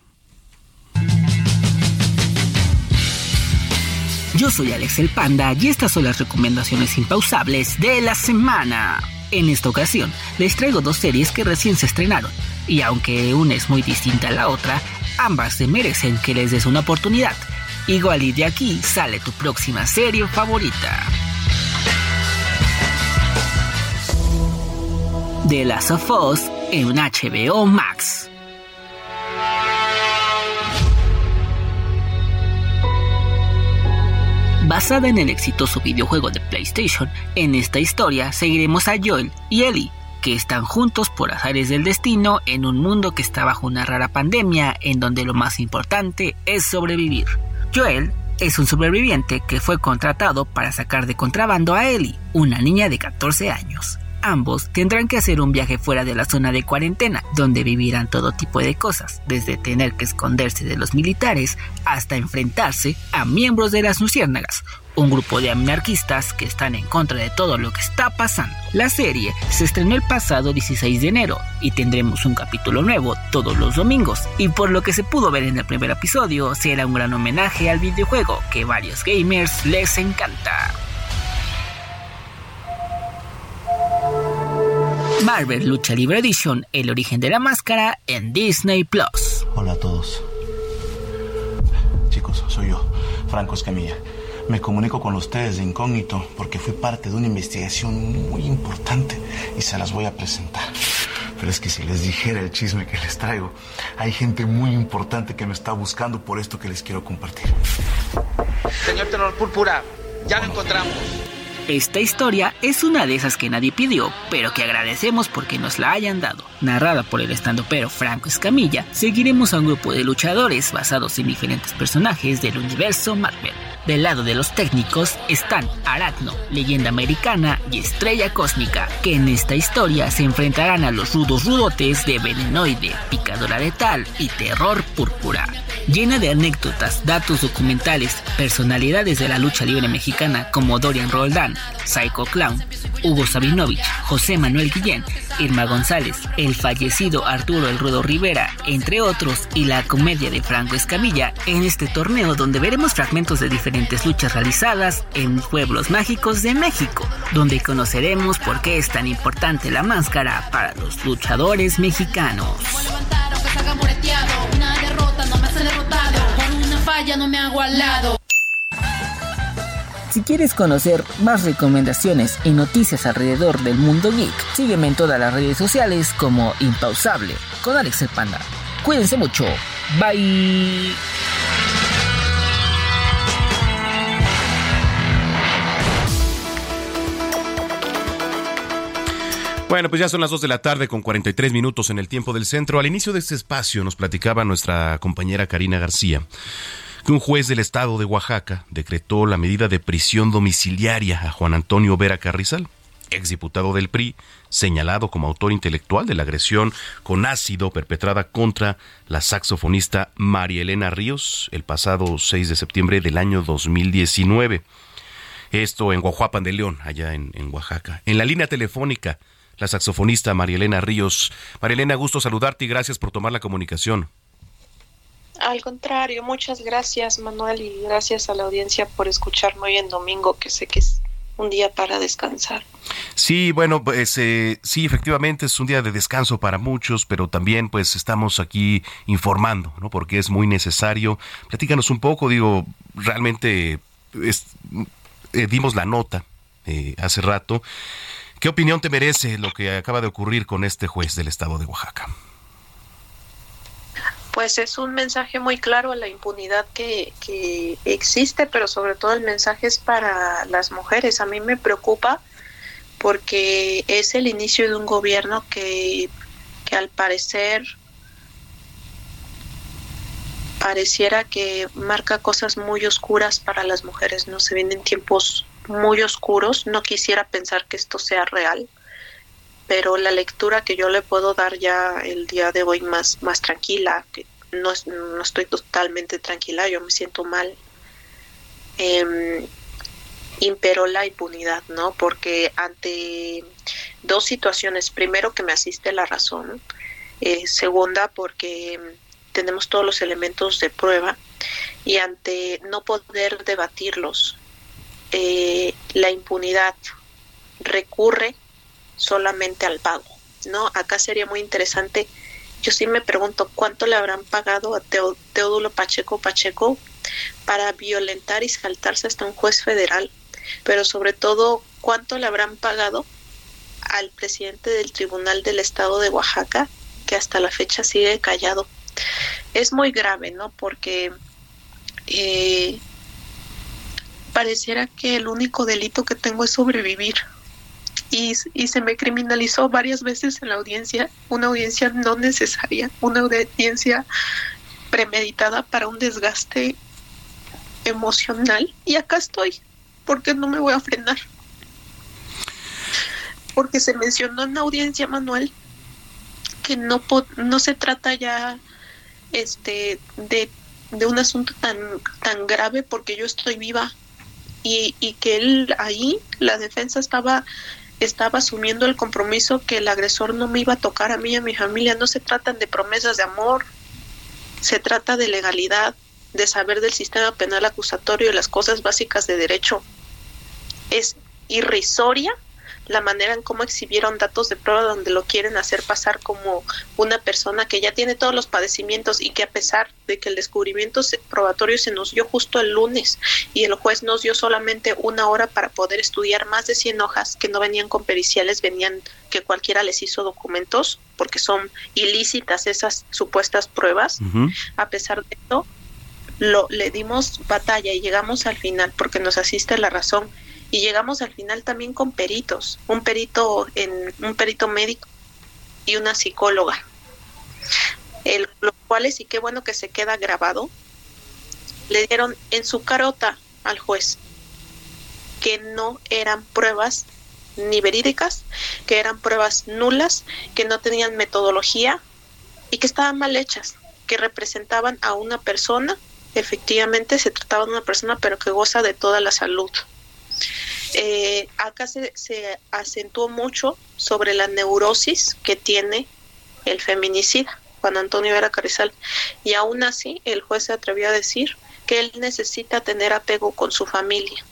K: Yo soy Alex el Panda y estas son las recomendaciones impausables de la semana. En esta ocasión les traigo dos series que recién se estrenaron y aunque una es muy distinta a la otra, ambas se merecen que les des una oportunidad. Igual y de aquí sale tu próxima serie favorita. The Last of Us en HBO Max. Basada en el exitoso videojuego de PlayStation, en esta historia seguiremos a Joel y Ellie, que están juntos por azares del destino en un mundo que está bajo una rara pandemia en donde lo más importante es sobrevivir. Joel es un sobreviviente que fue contratado para sacar de contrabando a Ellie, una niña de 14 años. Ambos tendrán que hacer un viaje fuera de la zona de cuarentena, donde vivirán todo tipo de cosas, desde tener que esconderse de los militares hasta enfrentarse a miembros de las luciérnagas, un grupo de anarquistas que están en contra de todo lo que está pasando. La serie se estrenó el pasado 16 de enero y tendremos un capítulo nuevo todos los domingos. Y por lo que se pudo ver en el primer episodio, será un gran homenaje al videojuego que varios gamers les encanta. Marvel Lucha Libre Edition, el origen de la máscara en Disney Plus.
L: Hola a todos. Chicos, soy yo, Franco Escamilla. Me comunico con ustedes de incógnito porque fui parte de una investigación muy importante y se las voy a presentar. Pero es que si les dijera el chisme que les traigo, hay gente muy importante que me está buscando por esto que les quiero compartir.
M: Señor Tenor Púrpura, ya lo encontramos.
K: Esta historia es una de esas que nadie pidió, pero que agradecemos porque nos la hayan dado. Narrada por el estandopero Franco Escamilla, seguiremos a un grupo de luchadores basados en diferentes personajes del universo Marvel. Del lado de los técnicos están Aracno, leyenda americana y estrella cósmica, que en esta historia se enfrentarán a los rudos rudotes de Venenoide, Picadora Letal y Terror Púrpura. Llena de anécdotas, datos documentales, personalidades de la lucha libre mexicana como Dorian Roldán, Psycho Clown, Hugo Sabinovich, José Manuel Guillén, Irma González, el fallecido Arturo El Rudo Rivera, entre otros, y la comedia de Franco Escamilla en este torneo donde veremos fragmentos de diferentes luchas realizadas en pueblos mágicos de México, donde conoceremos por qué es tan importante la máscara para los luchadores mexicanos. No me hago al lado. Si quieres conocer más recomendaciones y noticias alrededor del mundo geek, sígueme en todas las redes sociales como Impausable con Alex el Panda. Cuídense mucho. Bye.
A: Bueno, pues ya son las 2 de la tarde con 43 minutos en el tiempo del centro. Al inicio de este espacio nos platicaba nuestra compañera Karina García que un juez del estado de Oaxaca decretó la medida de prisión domiciliaria a Juan Antonio Vera Carrizal, exdiputado del PRI, señalado como autor intelectual de la agresión con ácido perpetrada contra la saxofonista María Elena Ríos el pasado 6 de septiembre del año 2019. Esto en Guajuapan de León, allá en, en Oaxaca. En la línea telefónica, la saxofonista María Elena Ríos. María Elena, gusto saludarte y gracias por tomar la comunicación.
N: Al contrario, muchas gracias Manuel y gracias a la audiencia por escucharme hoy en domingo, que sé que es un día para descansar.
A: Sí, bueno, pues eh, sí, efectivamente es un día de descanso para muchos, pero también pues estamos aquí informando, ¿no? Porque es muy necesario. Platícanos un poco, digo, realmente eh, dimos la nota eh, hace rato. ¿Qué opinión te merece lo que acaba de ocurrir con este juez del estado de Oaxaca?
N: Pues es un mensaje muy claro a la impunidad que, que, existe, pero sobre todo el mensaje es para las mujeres. A mí me preocupa porque es el inicio de un gobierno que, que al parecer pareciera que marca cosas muy oscuras para las mujeres, ¿no? Se vienen tiempos muy oscuros, no quisiera pensar que esto sea real, pero la lectura que yo le puedo dar ya el día de hoy más, más tranquila, que no, no estoy totalmente tranquila, yo me siento mal, eh, imperó la impunidad, ¿no? Porque ante dos situaciones, primero que me asiste la razón, eh, segunda porque tenemos todos los elementos de prueba y ante no poder debatirlos, eh, la impunidad recurre solamente al pago, ¿no? Acá sería muy interesante, yo sí me pregunto cuánto le habrán pagado a Teodulo Pacheco Pacheco para violentar y saltarse hasta un juez federal, pero sobre todo cuánto le habrán pagado al presidente del Tribunal del Estado de Oaxaca, que hasta la fecha sigue callado. Es muy grave, ¿no? Porque eh, pareciera que el único delito que tengo es sobrevivir y, se me criminalizó varias veces en la audiencia, una audiencia no necesaria, una audiencia premeditada para un desgaste emocional y acá estoy, porque no me voy a frenar. Porque se mencionó en la audiencia, Manuel, que no, no se trata ya este de, de un asunto tan, tan grave porque yo estoy viva y, y que él ahí, la defensa estaba estaba asumiendo el compromiso que el agresor no me iba a tocar a mí y a mi familia. No se tratan de promesas de amor, se trata de legalidad, de saber del sistema penal acusatorio y las cosas básicas de derecho. Es irrisoria la manera en cómo exhibieron datos de prueba donde lo quieren hacer pasar como una persona que ya tiene todos los padecimientos y que a pesar de que el descubrimiento probatorio se nos dio justo el lunes y el juez nos dio solamente una hora para poder estudiar más de 100 hojas que no venían con periciales, venían que cualquiera les hizo documentos porque son ilícitas esas supuestas pruebas. A pesar de esto, lo, le dimos batalla y llegamos al final porque nos asiste la razón y llegamos al final también con peritos, un perito en un perito médico y una psicóloga. El, los cuales y qué bueno que se queda grabado, le dieron en su carota al juez que no eran pruebas ni verídicas, que eran pruebas nulas, que no tenían metodología y que estaban mal hechas, que representaban a una persona, efectivamente se trataba de una persona, pero que goza de toda la salud. Eh, acá se, se acentuó mucho sobre la neurosis que tiene el feminicida, Juan Antonio Vera Carrizal, y aún así el juez se atrevió a decir que él necesita tener apego con su familia.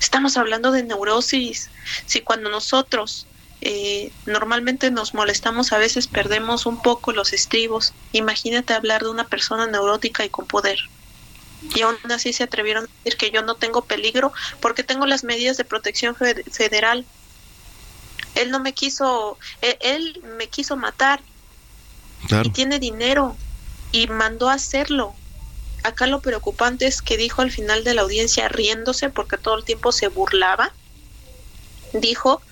N: Estamos hablando de neurosis. Si cuando nosotros eh, normalmente nos molestamos, a veces perdemos un poco los estribos. Imagínate hablar de una persona neurótica y con poder y aún así se atrevieron a decir que yo no tengo peligro porque tengo las medidas de protección federal. Él no me quiso, e-, él, me quiso matar y tiene dinero y mandó a hacerlo. Acá lo preocupante es que dijo al final de la audiencia, riéndose porque todo el tiempo se burlaba, dijo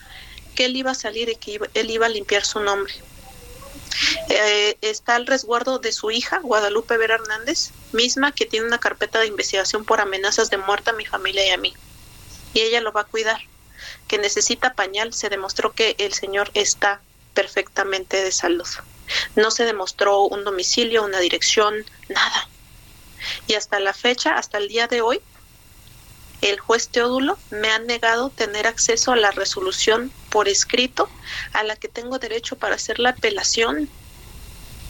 N: que él iba a salir y que él iba a limpiar su nombre. Eh, está al resguardo de su hija, Guadalupe Vera Hernández, misma que tiene una carpeta de investigación por amenazas de muerte a mi familia y a mí. Y ella lo va a cuidar. que necesita pañal, se demostró que el señor está perfectamente de salud. No se demostró un domicilio, una dirección, nada. Y hasta la fecha, hasta el día de hoy, el juez Teodulo me ha negado tener acceso a la resolución por escrito a la que tengo derecho para hacer la apelación.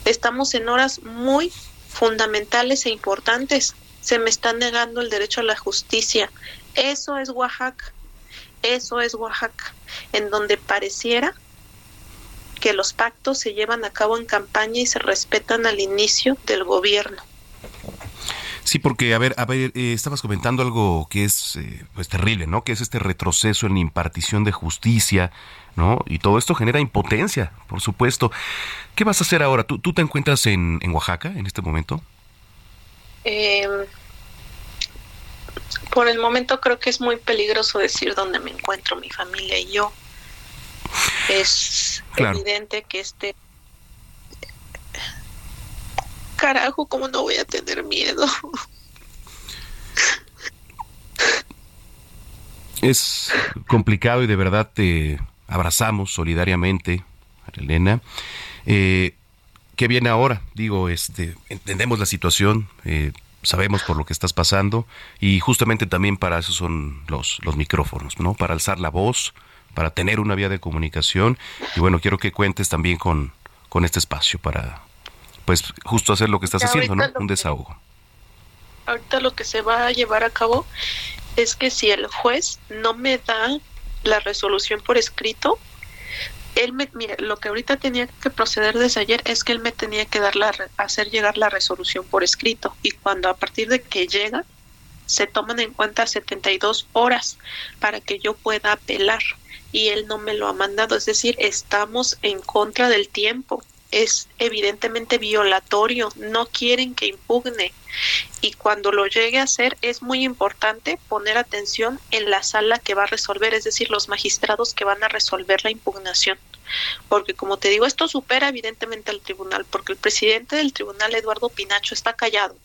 N: Estamos en horas muy fundamentales e importantes. Se me está negando el derecho a la justicia. Eso es Oaxaca. Eso es Oaxaca, en donde pareciera que los pactos se llevan a cabo en campaña y se respetan al inicio del gobierno.
A: Sí, porque, a ver, a ver, eh, estabas comentando algo que es eh, pues terrible, ¿no? Que es este retroceso en la impartición de justicia, ¿no? Y todo esto genera impotencia, por supuesto. ¿Qué vas a hacer ahora? ¿Tú, tú te encuentras en, en Oaxaca en este momento?
N: Eh, por el momento creo que es muy peligroso decir dónde me encuentro mi familia y yo. Es evidente que este carajo, ¿cómo no voy a tener miedo?
A: Es complicado y de verdad te abrazamos solidariamente, Elena. Eh, ¿Qué viene ahora? Digo, este, entendemos la situación, eh, sabemos por lo que estás pasando y justamente también para eso son los, los micrófonos, ¿no? Para alzar la voz, para tener una vía de comunicación y bueno, quiero que cuentes también con, con este espacio para, pues justo hacer lo que estás haciendo, ¿no? Un desahogo.
N: ahorita lo que se va a llevar a cabo es que si el juez no me da la resolución por escrito, él me, mire, lo que ahorita tenía que proceder desde ayer es que él me tenía que dar la, hacer llegar la resolución por escrito y cuando a partir de que llega se toman en cuenta 72 horas para que yo pueda apelar y él no me lo ha mandado, es decir, estamos en contra del tiempo es evidentemente violatorio, no quieren que impugne. Y cuando lo llegue a hacer es muy importante poner atención en la sala que va a resolver, es decir, los magistrados que van a resolver la impugnación. Porque como te digo, esto supera evidentemente al tribunal, porque el presidente del tribunal, Eduardo Pinacho, está callado.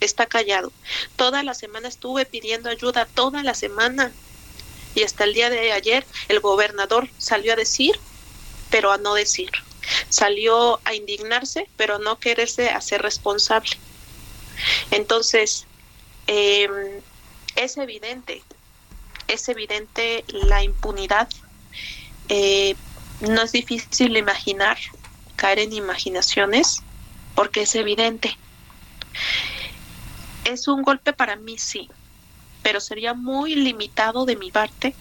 N: Está callado. Toda la semana estuve pidiendo ayuda, toda la semana. Y hasta el día de ayer el gobernador salió a decir, pero a no decir salió a indignarse, pero no quererse hacer responsable. Entonces, em, es evidente, es evidente la impunidad. Eh, no es difícil imaginar, caer en imaginaciones, porque es evidente. Es un golpe para mí, sí, pero sería muy limitado de mi parte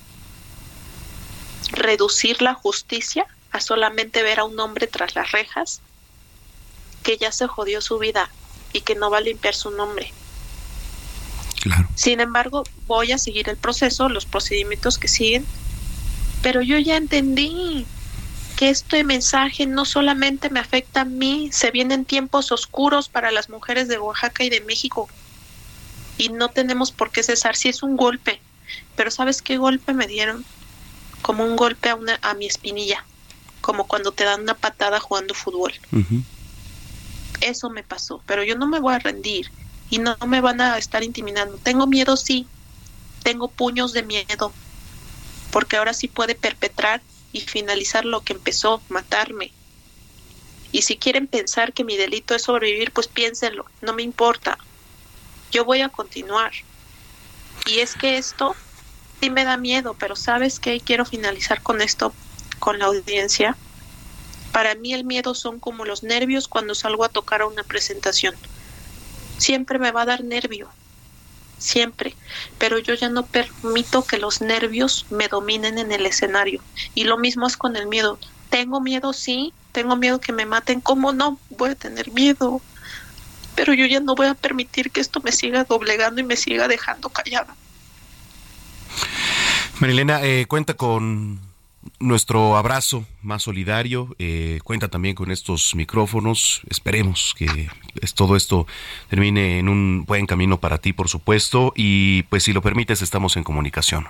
N: reducir la justicia a solamente ver a un hombre tras las rejas que ya se jodió su vida y que no va a limpiar su nombre. Sin embargo, voy a seguir el proceso, los procedimientos que siguen, pero yo ya entendí que este mensaje no solamente me afecta a mí, se vienen tiempos oscuros para las mujeres de Oaxaca y de México y no tenemos por qué cesar si es un golpe, pero ¿sabes qué golpe me dieron? Como un golpe a, una, a mi espinilla como cuando te dan una patada jugando fútbol. Eso me pasó, pero yo no me voy a rendir y no me van a estar intimidando. Tengo miedo, sí, tengo puños de miedo, porque ahora sí puede perpetrar y finalizar lo que empezó, matarme. Y si quieren pensar que mi delito es sobrevivir, pues piénsenlo, no me importa. Yo voy a continuar. Y es que esto sí me da miedo, pero sabes que quiero finalizar con esto con la audiencia, para mí el miedo son como los nervios cuando salgo a tocar a una presentación. Siempre me va a dar nervio, siempre, pero yo ya no permito que los nervios me dominen en el escenario. Y lo mismo es con el miedo. Tengo miedo, sí, tengo miedo que me maten, ¿cómo no? Voy a tener miedo. Pero yo ya no voy a permitir que esto me siga doblegando y me siga dejando callada.
A: Marilena, eh, cuenta con nuestro abrazo más solidario. Eh, cuenta también con estos micrófonos. Esperemos que todo esto termine en un buen camino para ti, por supuesto. Y pues si lo permites, estamos en comunicación.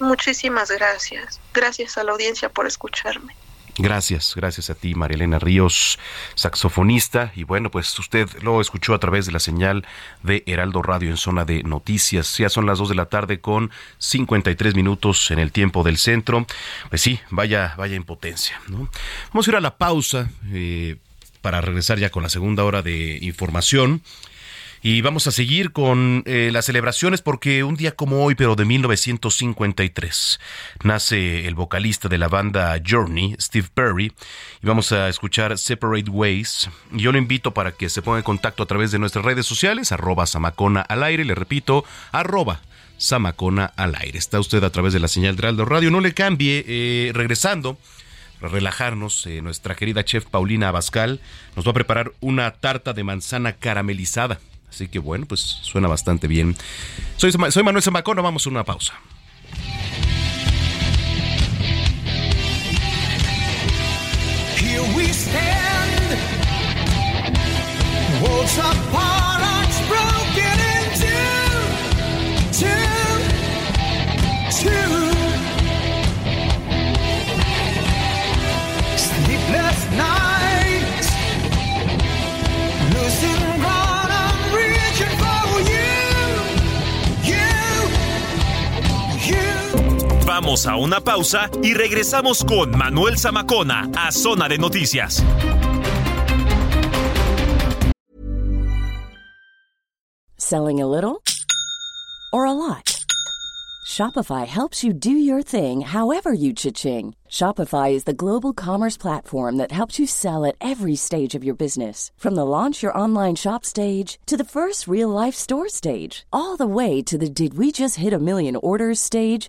N: Muchísimas gracias. Gracias a la audiencia por escucharme.
A: Gracias, gracias a ti, Marielena Ríos, saxofonista. Y bueno, pues usted lo escuchó a través de la señal de Heraldo Radio en zona de noticias. Ya son las 2 de la tarde con 53 minutos en el tiempo del centro. Pues sí, vaya, vaya impotencia. Vamos a ir a la pausa eh, para regresar ya con la segunda hora de información. Y vamos a seguir con eh, las celebraciones porque un día como hoy, pero de 1953, nace el vocalista de la banda Journey, Steve Perry, y vamos a escuchar Separate Ways. Yo lo invito para que se ponga en contacto a través de nuestras redes sociales, arroba Samacona al aire, le repito, arroba Samacona al aire. Está usted a través de la señal de Aldo Radio, no le cambie, eh, regresando relajarnos, eh, nuestra querida chef Paulina Abascal nos va a preparar una tarta de manzana caramelizada. Así que bueno, pues suena bastante bien. Soy, soy Manuel Zamacona, vamos a una pausa.
O: Here we stand,
P: Vamos a una pausa y regresamos con Manuel Zamacona a Zona de Noticias.
Q: Selling a little or a lot? Shopify helps you do your thing however you cha-ching. Shopify is the global commerce platform that helps you sell at every stage of your business. From the launch your online shop stage to the first real life store stage, all the way to the did we just hit a million orders stage.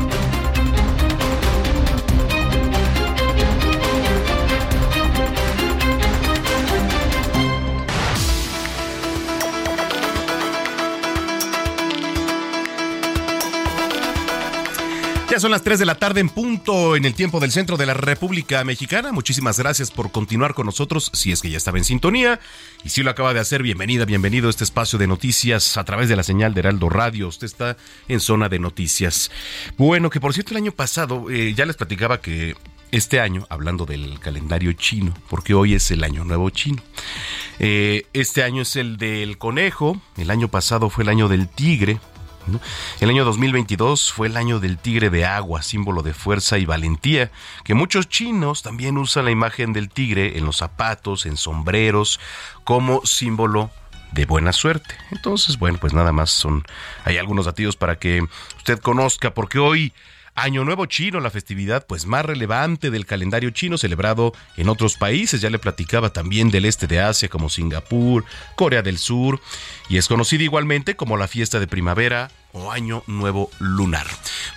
A: Ya son las 3 de la tarde en punto en el tiempo del centro de la República Mexicana. Muchísimas gracias por continuar con nosotros, si es que ya estaba en sintonía. Y si lo acaba de hacer, bienvenida, bienvenido a este espacio de noticias a través de la señal de Heraldo Radio. Usted está en zona de noticias. Bueno, que por cierto, el año pasado eh, ya les platicaba que este año, hablando del calendario chino, porque hoy es el año nuevo chino. Eh, este año es el del conejo, el año pasado fue el año del tigre. El año 2022 fue el año del tigre de agua, símbolo de fuerza y valentía, que muchos chinos también usan la imagen del tigre en los zapatos, en sombreros, como símbolo de buena suerte. Entonces, bueno, pues nada más son, hay algunos datos para que usted conozca, porque hoy Año Nuevo Chino, la festividad pues más relevante del calendario chino celebrado en otros países. Ya le platicaba también del este de Asia como Singapur, Corea del Sur y es conocida igualmente como la fiesta de primavera o Año Nuevo Lunar.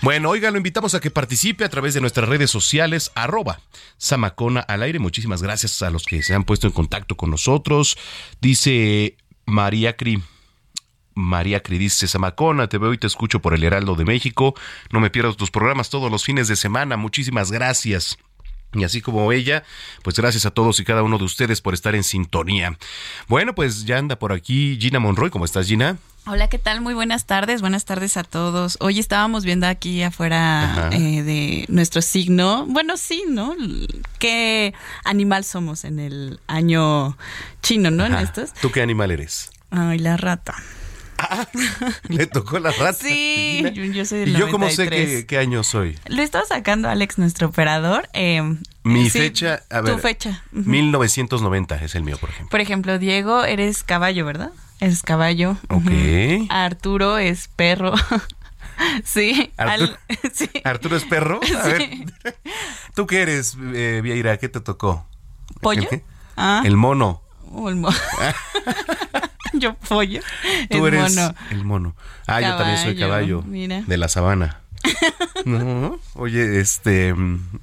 A: Bueno, oiga, lo invitamos a que participe a través de nuestras redes sociales, arroba Samacona al aire. Muchísimas gracias a los que se han puesto en contacto con nosotros. Dice María Cri. María Cri dice, Samacona, te veo y te escucho por el Heraldo de México. No me pierdas tus programas todos los fines de semana. Muchísimas gracias. Y así como ella, pues gracias a todos y cada uno de ustedes por estar en sintonía. Bueno, pues ya anda por aquí Gina Monroy. ¿Cómo estás, Gina?
R: Hola, ¿qué tal? Muy buenas tardes, buenas tardes a todos. Hoy estábamos viendo aquí afuera eh, de nuestro signo. Bueno, sí, ¿no? ¿Qué animal somos en el año chino, ¿no? En estos.
A: ¿Tú qué animal eres?
R: Ay, la rata.
A: Le tocó la rata.
R: Sí, yo, yo soy del
A: ¿Y yo cómo sé
R: 93.
A: qué, qué año soy?
R: Lo estaba sacando Alex, nuestro operador. eh,
A: Mi
R: sí,
A: fecha, a ver.
R: Tu fecha. Ujú.
A: 1990 es el mío, por ejemplo.
R: Por ejemplo, Diego, eres caballo, ¿verdad? Eres caballo.
A: Ok.
R: Arturo es perro. (laughs) sí.
A: Arturo,
R: al- (laughs) sí.
A: ¿Arturo es perro? A
R: Sí.
A: ver, ¿tú qué eres, eh, Vieira? ¿Qué te tocó?
R: ¿Pollo?
A: ¿El qué?
R: Ah.
A: El mono.
R: Oh, el mo- (laughs) (laughs) yo pollo.
A: Tú
R: es
A: eres
R: mono.
A: el mono. Ah, yo también soy
R: Caballo, mira.
A: De la sabana. (laughs) No, oye, este,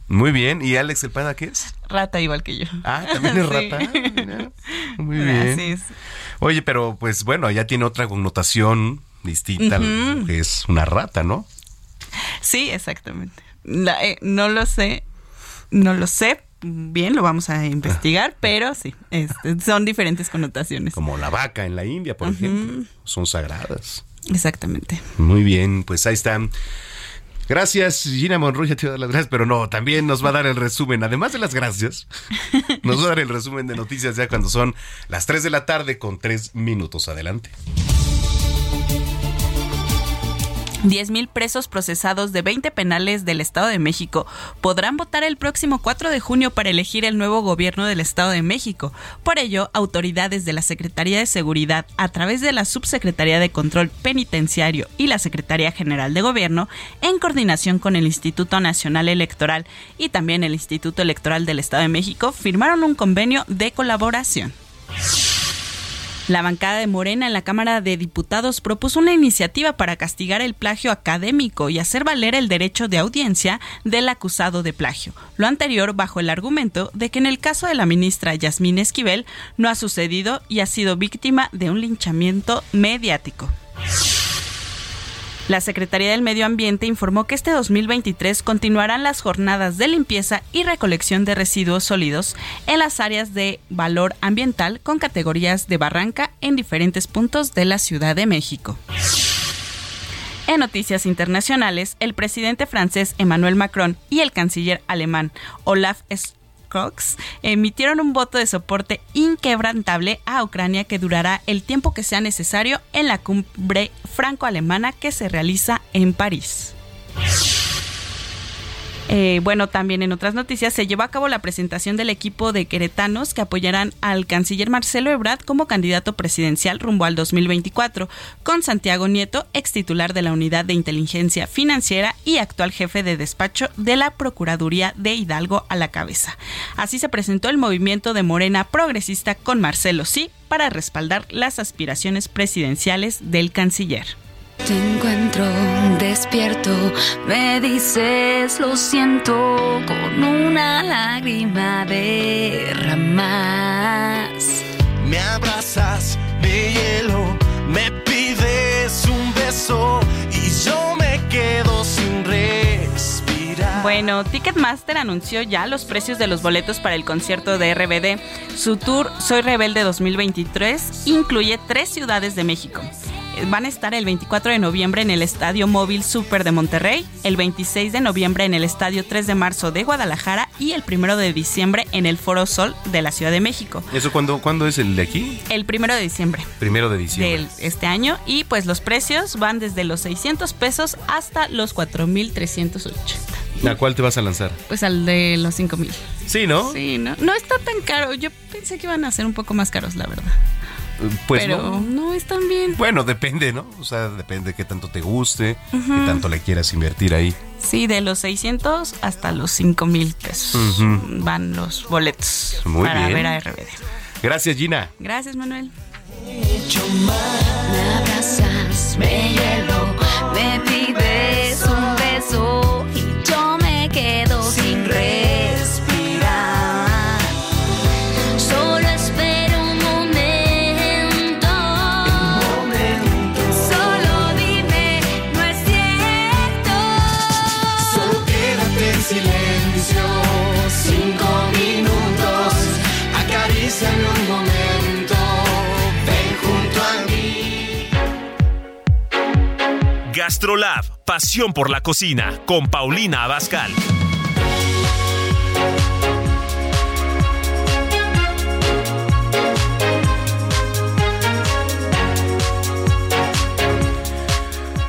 A: muy bien. ¿Y Alex el Panda qué es?
R: Rata igual que yo.
A: Ah, también es (laughs)
R: Sí.
A: rata. Mira, Muy bien. Oye, pero pues bueno, ya tiene otra connotación distinta, que es una rata, ¿no?
R: Sí, exactamente. La- eh, no lo sé, no lo sé bien, lo vamos a (laughs) investigar, pero sí, este, son diferentes connotaciones.
A: Como la vaca en la India, por ejemplo. Son sagradas.
R: Exactamente.
A: Muy bien, pues ahí están. Gracias, Gina Monroy, ya te voy a dar las gracias, pero no, también nos va a dar el resumen, además de las gracias, nos va a dar el resumen de noticias ya cuando son las 3 de la tarde con 3 minutos adelante.
R: 10.000 presos procesados de 20 penales del Estado de México podrán votar el próximo 4 de junio para elegir el nuevo gobierno del Estado de México. Por ello, autoridades de la Secretaría de Seguridad, a través de la Subsecretaría de Control Penitenciario y la Secretaría General de Gobierno, en coordinación con el Instituto Nacional Electoral y también el Instituto Electoral del Estado de México, firmaron un convenio de colaboración. La bancada de Morena en la Cámara de Diputados propuso una iniciativa para castigar el plagio académico y hacer valer el derecho de audiencia del acusado de plagio. Lo anterior bajo el argumento de que en el caso de la ministra Yasmín Esquivel no ha sucedido y ha sido víctima de un linchamiento mediático. La Secretaría del Medio Ambiente informó que este 2023 continuarán las jornadas de limpieza y recolección de residuos sólidos en las áreas de valor ambiental con categorías de barranca en diferentes puntos de la Ciudad de México. En noticias internacionales, el presidente francés Emmanuel Macron y el canciller alemán Olaf Scholz emitieron un voto de soporte inquebrantable a Ucrania que durará el tiempo que sea necesario en la cumbre franco-alemana que se realiza en París. Eh, bueno, también en otras noticias se llevó a cabo la presentación del equipo de queretanos que apoyarán al canciller Marcelo Ebrard como candidato presidencial rumbo al 2024, con Santiago Nieto, ex titular de la Unidad de Inteligencia Financiera y actual jefe de despacho de la Procuraduría de Hidalgo a la cabeza. Así se presentó el movimiento de Morena progresista con Marcelo Sí para respaldar las aspiraciones presidenciales del canciller.
S: Te encuentro despierto, me dices lo siento con una lágrima derramas.
O: Me abrazas, me hielo, me pides un beso y yo me quedo sin respirar.
R: Bueno, Ticketmaster anunció ya los precios de los boletos para el concierto de RBD. Su tour Soy Rebelde 2023 incluye tres ciudades de México. Eh, Van a estar el 24 de noviembre en el Estadio Móvil Super de Monterrey, el 26 de noviembre en el Estadio 3 de marzo de Guadalajara y el 1 de diciembre en el Foro Sol de la Ciudad de México.
A: ¿Eso cuándo, cuándo es el de aquí?
R: El 1 de diciembre
A: Primero de diciembre.
R: de este año y pues los precios van desde los 600 pesos hasta los 4,380.
A: ¿A cuál te vas a lanzar?
R: Pues al de los 5000.
A: Sí, ¿no?
R: Sí, no, no está tan caro. Yo pensé que iban a ser un poco más caros, la verdad.
A: Pues
R: Pero
A: no.
R: no están bien.
A: Bueno, depende, ¿no? O sea, depende de qué tanto te guste,
R: Ujú.
A: qué tanto le quieras invertir ahí.
R: Sí, de los 600 hasta los 5000 pesos van los boletos
A: Muy
R: para
A: bien.
R: ver a RBD.
A: Gracias, Gina.
R: Gracias, Manuel.
S: Me abrazas, me hielo, me
P: Gastrolab, pasión por la cocina, con Paulina Abascal.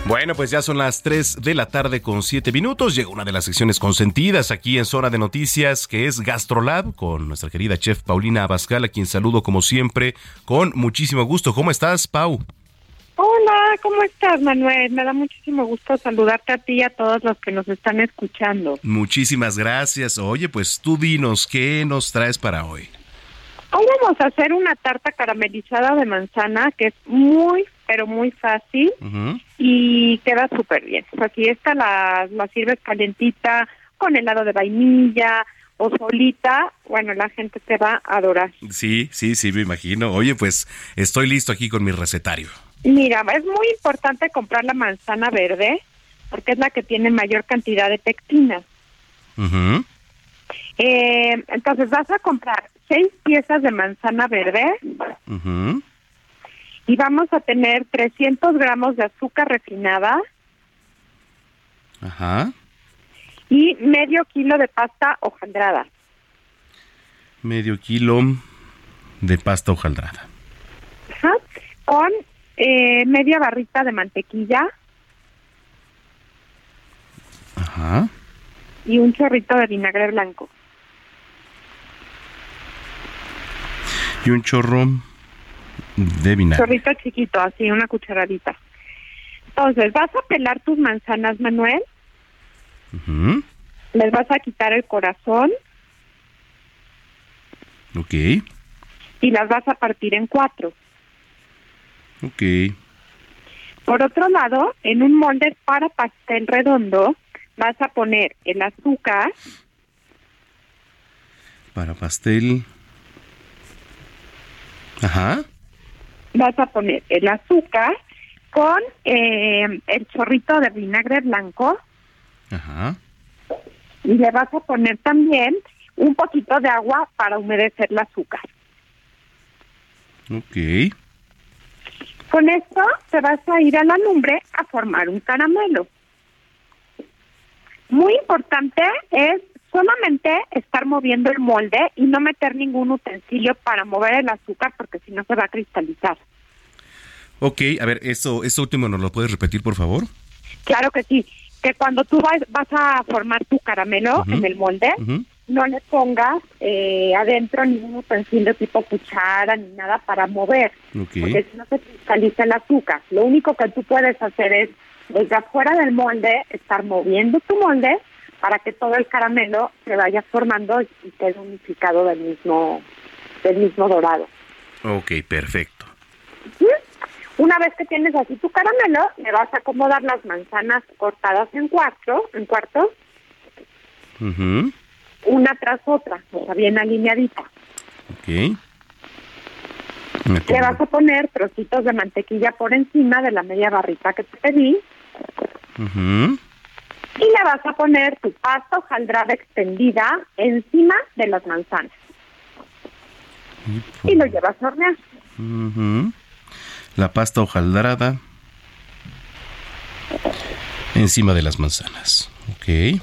A: Bueno, pues ya son las 3 de la tarde con 7 minutos. Llega una de las secciones consentidas aquí en Zona de Noticias, que es Gastrolab, con nuestra querida chef Paulina Abascal, a quien saludo como siempre con muchísimo gusto. ¿Cómo estás, Pau?
B: Hola, ¿cómo estás, Manuel? Me da muchísimo gusto saludarte a ti y a todos los que nos están escuchando.
A: Muchísimas gracias. Oye, pues tú dinos, ¿qué nos traes para hoy?
T: Hoy vamos a hacer una tarta caramelizada de manzana que es muy, pero muy fácil y queda súper bien. Aquí esta la, la sirves calientita con helado de vainilla o solita. Bueno, la gente te va a adorar.
A: Sí, sí, sí, me imagino. Oye, pues estoy listo aquí con mi recetario.
T: Mira, es muy importante comprar la manzana verde porque es la que tiene mayor cantidad de pectina. Eh, entonces vas a comprar seis piezas de manzana verde y vamos a tener 300 gramos de azúcar refinada
A: Ajá.
T: y medio kilo de pasta hojaldrada.
A: Medio kilo de pasta hojaldrada.
T: Ajá. Con eh, media barrita de mantequilla
A: Ajá.
T: y un chorrito de vinagre blanco.
A: Y un chorro de vinagre.
T: Chorrito chiquito, así, una cucharadita. Entonces, vas a pelar tus manzanas, Manuel.
A: Ujú.
T: Les vas a quitar el corazón
A: Ok.
T: y las vas a partir en cuatro.
A: Ok.
T: Por otro lado, en un molde para pastel redondo, vas a poner el azúcar,
A: Para pastel. Ajá.
T: vas a poner el azúcar con eh, el chorrito de vinagre blanco
A: Ajá.
T: y le vas a poner también un poquito de agua para humedecer el azúcar.
A: Ok.
T: Con esto te vas a ir a la lumbre a formar un caramelo. Muy importante es solamente estar moviendo el molde y no meter ningún utensilio para mover el azúcar porque si no se va a cristalizar.
A: Ok, a ver, eso, eso último nos lo puedes repetir, por favor.
T: Claro que sí, que cuando tú vas, vas a formar tu caramelo en el molde,
A: Ujú.
T: No le pongas eh, adentro ningún utensilio tipo cuchara ni nada para mover, porque si no se cristaliza el azúcar. Lo único que tú puedes hacer es, desde afuera del molde, estar moviendo tu molde para que todo el caramelo se vaya formando y quede unificado del mismo, del mismo dorado.
A: Ok, perfecto.
T: ¿Sí? Una vez que tienes así tu caramelo, le vas a acomodar las manzanas cortadas en cuatro, en cuartos. Una tras otra, o sea, bien alineadita.
A: Ok.
T: Le vas a poner trocitos de mantequilla por encima de la media barrita que te pedí y le vas a poner tu pasta hojaldrada extendida encima de las manzanas y lo llevas a hornear.
A: La pasta hojaldrada encima de las manzanas. Ok.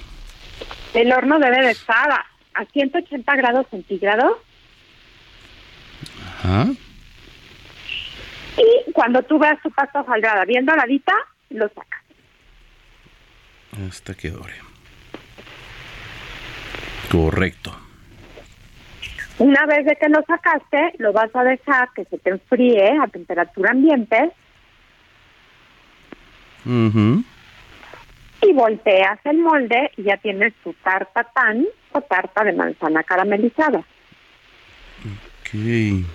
T: El horno debe de estar a, a 180 grados centígrados
A: Ajá.
T: y cuando tú veas tu pasta hojaldrada bien doradita, lo sacas.
A: Hasta que dore. Correcto.
T: Una vez de que lo sacaste, lo vas a dejar que se te enfríe a temperatura ambiente
A: Ujú.
T: Y volteas el molde y ya tienes tu tarta tan o tarta de manzana caramelizada.
A: Ok.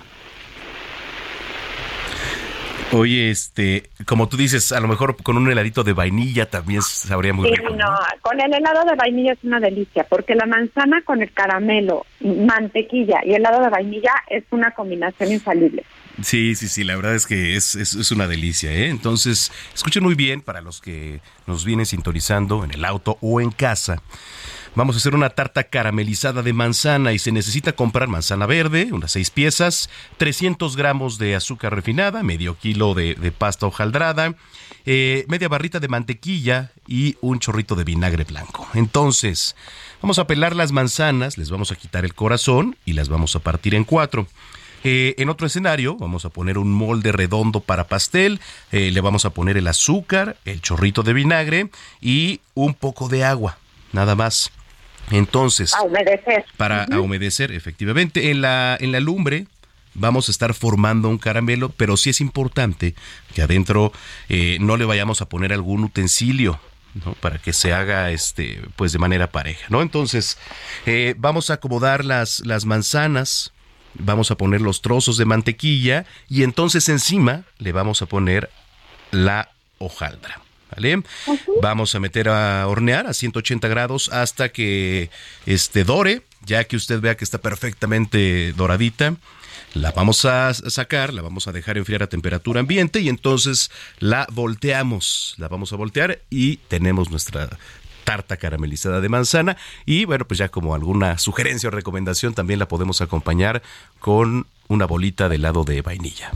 A: Oye, este, como tú dices, a lo mejor con un heladito de vainilla también sabría muy
T: Sí,
A: rico.
T: no, con el helado de vainilla es una delicia, porque la manzana con el caramelo, mantequilla y helado de vainilla es una combinación infalible.
A: Sí, sí, sí, la verdad es que es, es, una delicia, ¿eh? Entonces, escuchen muy bien para los que nos vienen sintonizando en el auto o en casa. Vamos a hacer una tarta caramelizada de manzana y se necesita comprar manzana verde, unas seis piezas, 300 gramos de azúcar refinada, medio kilo de, de pasta hojaldrada, eh, media barrita de mantequilla y un chorrito de vinagre blanco. Entonces, vamos a pelar las manzanas, les vamos a quitar el corazón y las vamos a partir en cuatro. Eh, en otro escenario vamos a poner un molde redondo para pastel, eh, le vamos a poner el azúcar, el chorrito de vinagre y un poco de agua, nada más. Entonces,
T: A humedecer.
A: para a humedecer, efectivamente, en la, en la lumbre vamos a estar formando un caramelo, pero sí es importante que adentro eh, no le vayamos a poner algún utensilio. ¿no? para que se haga este pues de manera pareja no entonces eh, vamos a acomodar las las manzanas vamos a poner los trozos de mantequilla y entonces encima le vamos a poner la hojaldra. ¿Vale? Vamos a meter a hornear a 180 grados hasta que este dore, ya que usted vea que está perfectamente doradita. La vamos a sacar, la vamos a dejar enfriar a temperatura ambiente y entonces la volteamos. La vamos a voltear y tenemos nuestra tarta caramelizada de manzana. Y bueno, pues ya como alguna sugerencia o recomendación, también la podemos acompañar con una bolita de helado de vainilla.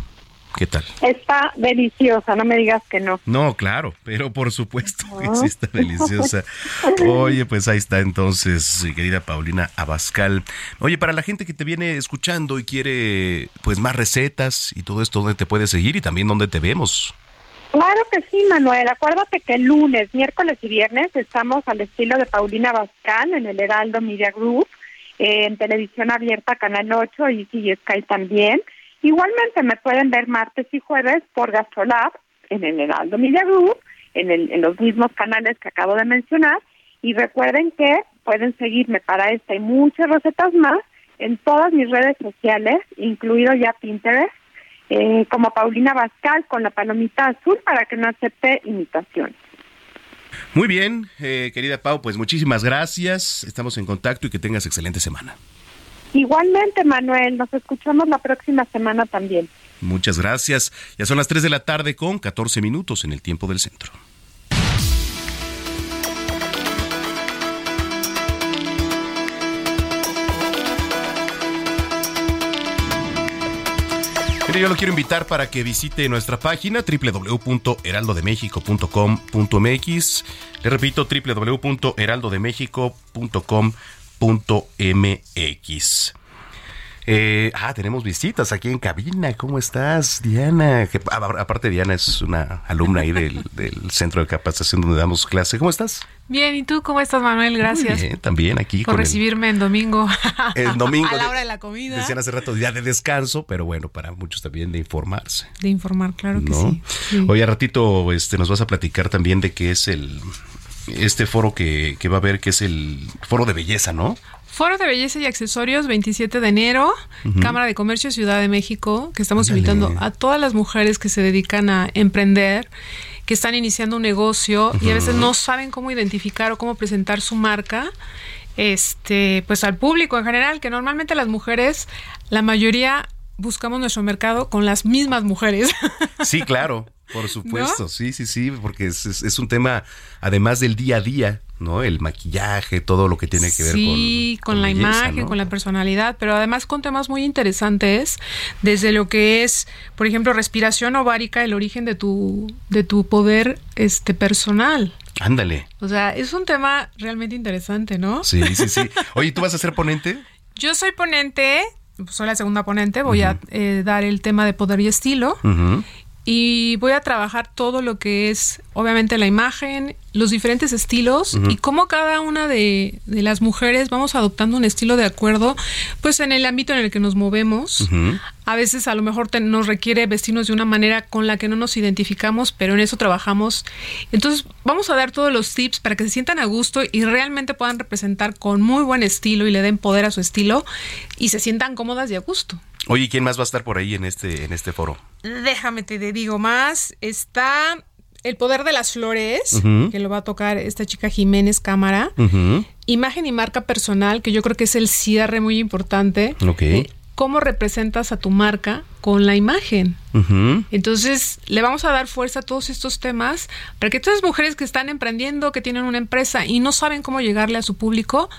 A: ¿Qué tal?
T: Está deliciosa, no me digas que no.
A: No, claro, pero por supuesto que sí está deliciosa. Oye, pues ahí está entonces, querida Paulina Abascal. Oye, para la gente que te viene escuchando y quiere pues más recetas y todo esto, ¿dónde te puedes seguir y también dónde te vemos?
T: Claro que sí, Manuel. Acuérdate que lunes, miércoles y viernes estamos al estilo de Paulina Abascal en el Heraldo Media Group, en televisión abierta, Canal 8 y, y Sky también. Igualmente me pueden ver martes y jueves por Gastrolab en el Heraldo Media Group, en, el, en los mismos canales que acabo de mencionar. Y recuerden que pueden seguirme para esta y muchas recetas más en todas mis redes sociales, incluido ya Pinterest, eh, como Paulina Bascal con la palomita azul para que no acepte imitaciones.
A: Muy bien, eh, querida Pau, pues muchísimas gracias. Estamos en contacto y que tengas excelente semana.
T: Igualmente, Manuel, nos escuchamos la próxima semana también.
A: Muchas gracias. Ya son las 3 de la tarde con 14 minutos en el tiempo del centro. Yo lo quiero invitar para que visite nuestra página www.heraldodemexico.com.mx. Le repito, www.heraldodemexico.com.mx. Eh, ah, tenemos visitas aquí en cabina. ¿Cómo estás, Diana? Que, aparte, Diana es una alumna ahí (laughs) del, centro de capacitación donde damos clase. ¿Cómo estás?
U: Bien, ¿y tú cómo estás, Manuel? Gracias.
A: bien, también aquí.
U: Por recibirme en domingo. (laughs)
A: El domingo. (laughs)
U: a la hora de la comida.
A: Decían hace rato día de descanso, pero bueno, para muchos también de informarse.
U: De informar, claro que sí.
A: Hoy a ratito este, nos vas a platicar también de qué es el este foro que, que va a haber, que es el foro de belleza, ¿no?
U: Foro de Belleza y Accesorios, 27 de enero, Cámara de Comercio Ciudad de México, que estamos invitando a todas las mujeres que se dedican a emprender, que están iniciando un negocio y a veces no saben cómo identificar o cómo presentar su marca este pues al público en general que normalmente las mujeres la mayoría buscamos nuestro mercado con las mismas mujeres.
A: Sí, (laughs) claro. Por supuesto, sí, sí, sí, porque es, es, un tema, además del día a día, ¿no? El maquillaje, todo lo que tiene que ver con,
U: con, con la imagen, con la personalidad, pero además con temas muy interesantes, desde lo que es, por ejemplo, respiración ovárica, el origen de tu, de tu poder este personal.
A: Ándale.
U: O sea, es un tema realmente interesante, ¿no?
A: Sí, sí, sí. (laughs) Oye, ¿tú vas a ser ponente?
U: Yo soy ponente, soy la segunda ponente, voy a eh, dar el tema de poder y estilo. Y voy a trabajar todo lo que es, obviamente, la imagen, los diferentes estilos y cómo cada una de, las mujeres vamos adoptando un estilo de acuerdo, pues en el ámbito en el que nos movemos. A veces a lo mejor nos requiere vestirnos de una manera con la que no nos identificamos, pero en eso trabajamos. Entonces vamos a dar todos los tips para que se sientan a gusto y realmente puedan representar con muy buen estilo y le den poder a su estilo y se sientan cómodas y a gusto.
A: Oye, ¿quién más va a estar por ahí en este, en este foro?
U: Déjame te digo más. Está El Poder de las Flores, que lo va a tocar esta chica Jiménez Cámara. Imagen y marca personal, que yo creo que es el cierre muy importante.
A: Ok. Eh,
U: ¿Cómo representas a tu marca con la imagen? Entonces, le vamos a dar fuerza a todos estos temas para que todas las mujeres que están emprendiendo, que tienen una empresa y no saben cómo llegarle a su público,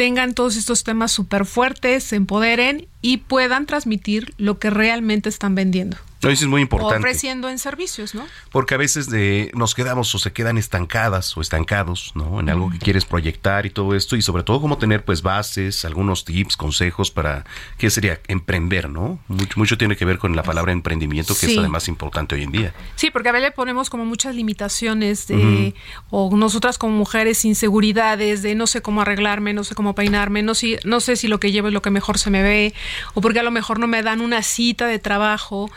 U: tengan todos estos temas súper fuertes, se empoderen y puedan transmitir lo que realmente están vendiendo.
A: Eso es muy importante.
U: ofreciendo en servicios, ¿no?
A: Porque a veces de, nos quedamos o se quedan estancadas o estancados, ¿no? En algo que quieres proyectar y todo esto. Y sobre todo cómo tener pues bases, algunos tips, consejos para, ¿qué sería? Emprender, ¿no? Mucho, mucho tiene que ver con la palabra emprendimiento, que es además importante hoy en día.
U: Sí, porque a veces le ponemos como muchas limitaciones de, o nosotras como mujeres inseguridades de no sé cómo arreglarme, no sé cómo peinarme, no, si, no sé si lo que llevo es lo que mejor se me ve, o porque a lo mejor no me dan una cita de trabajo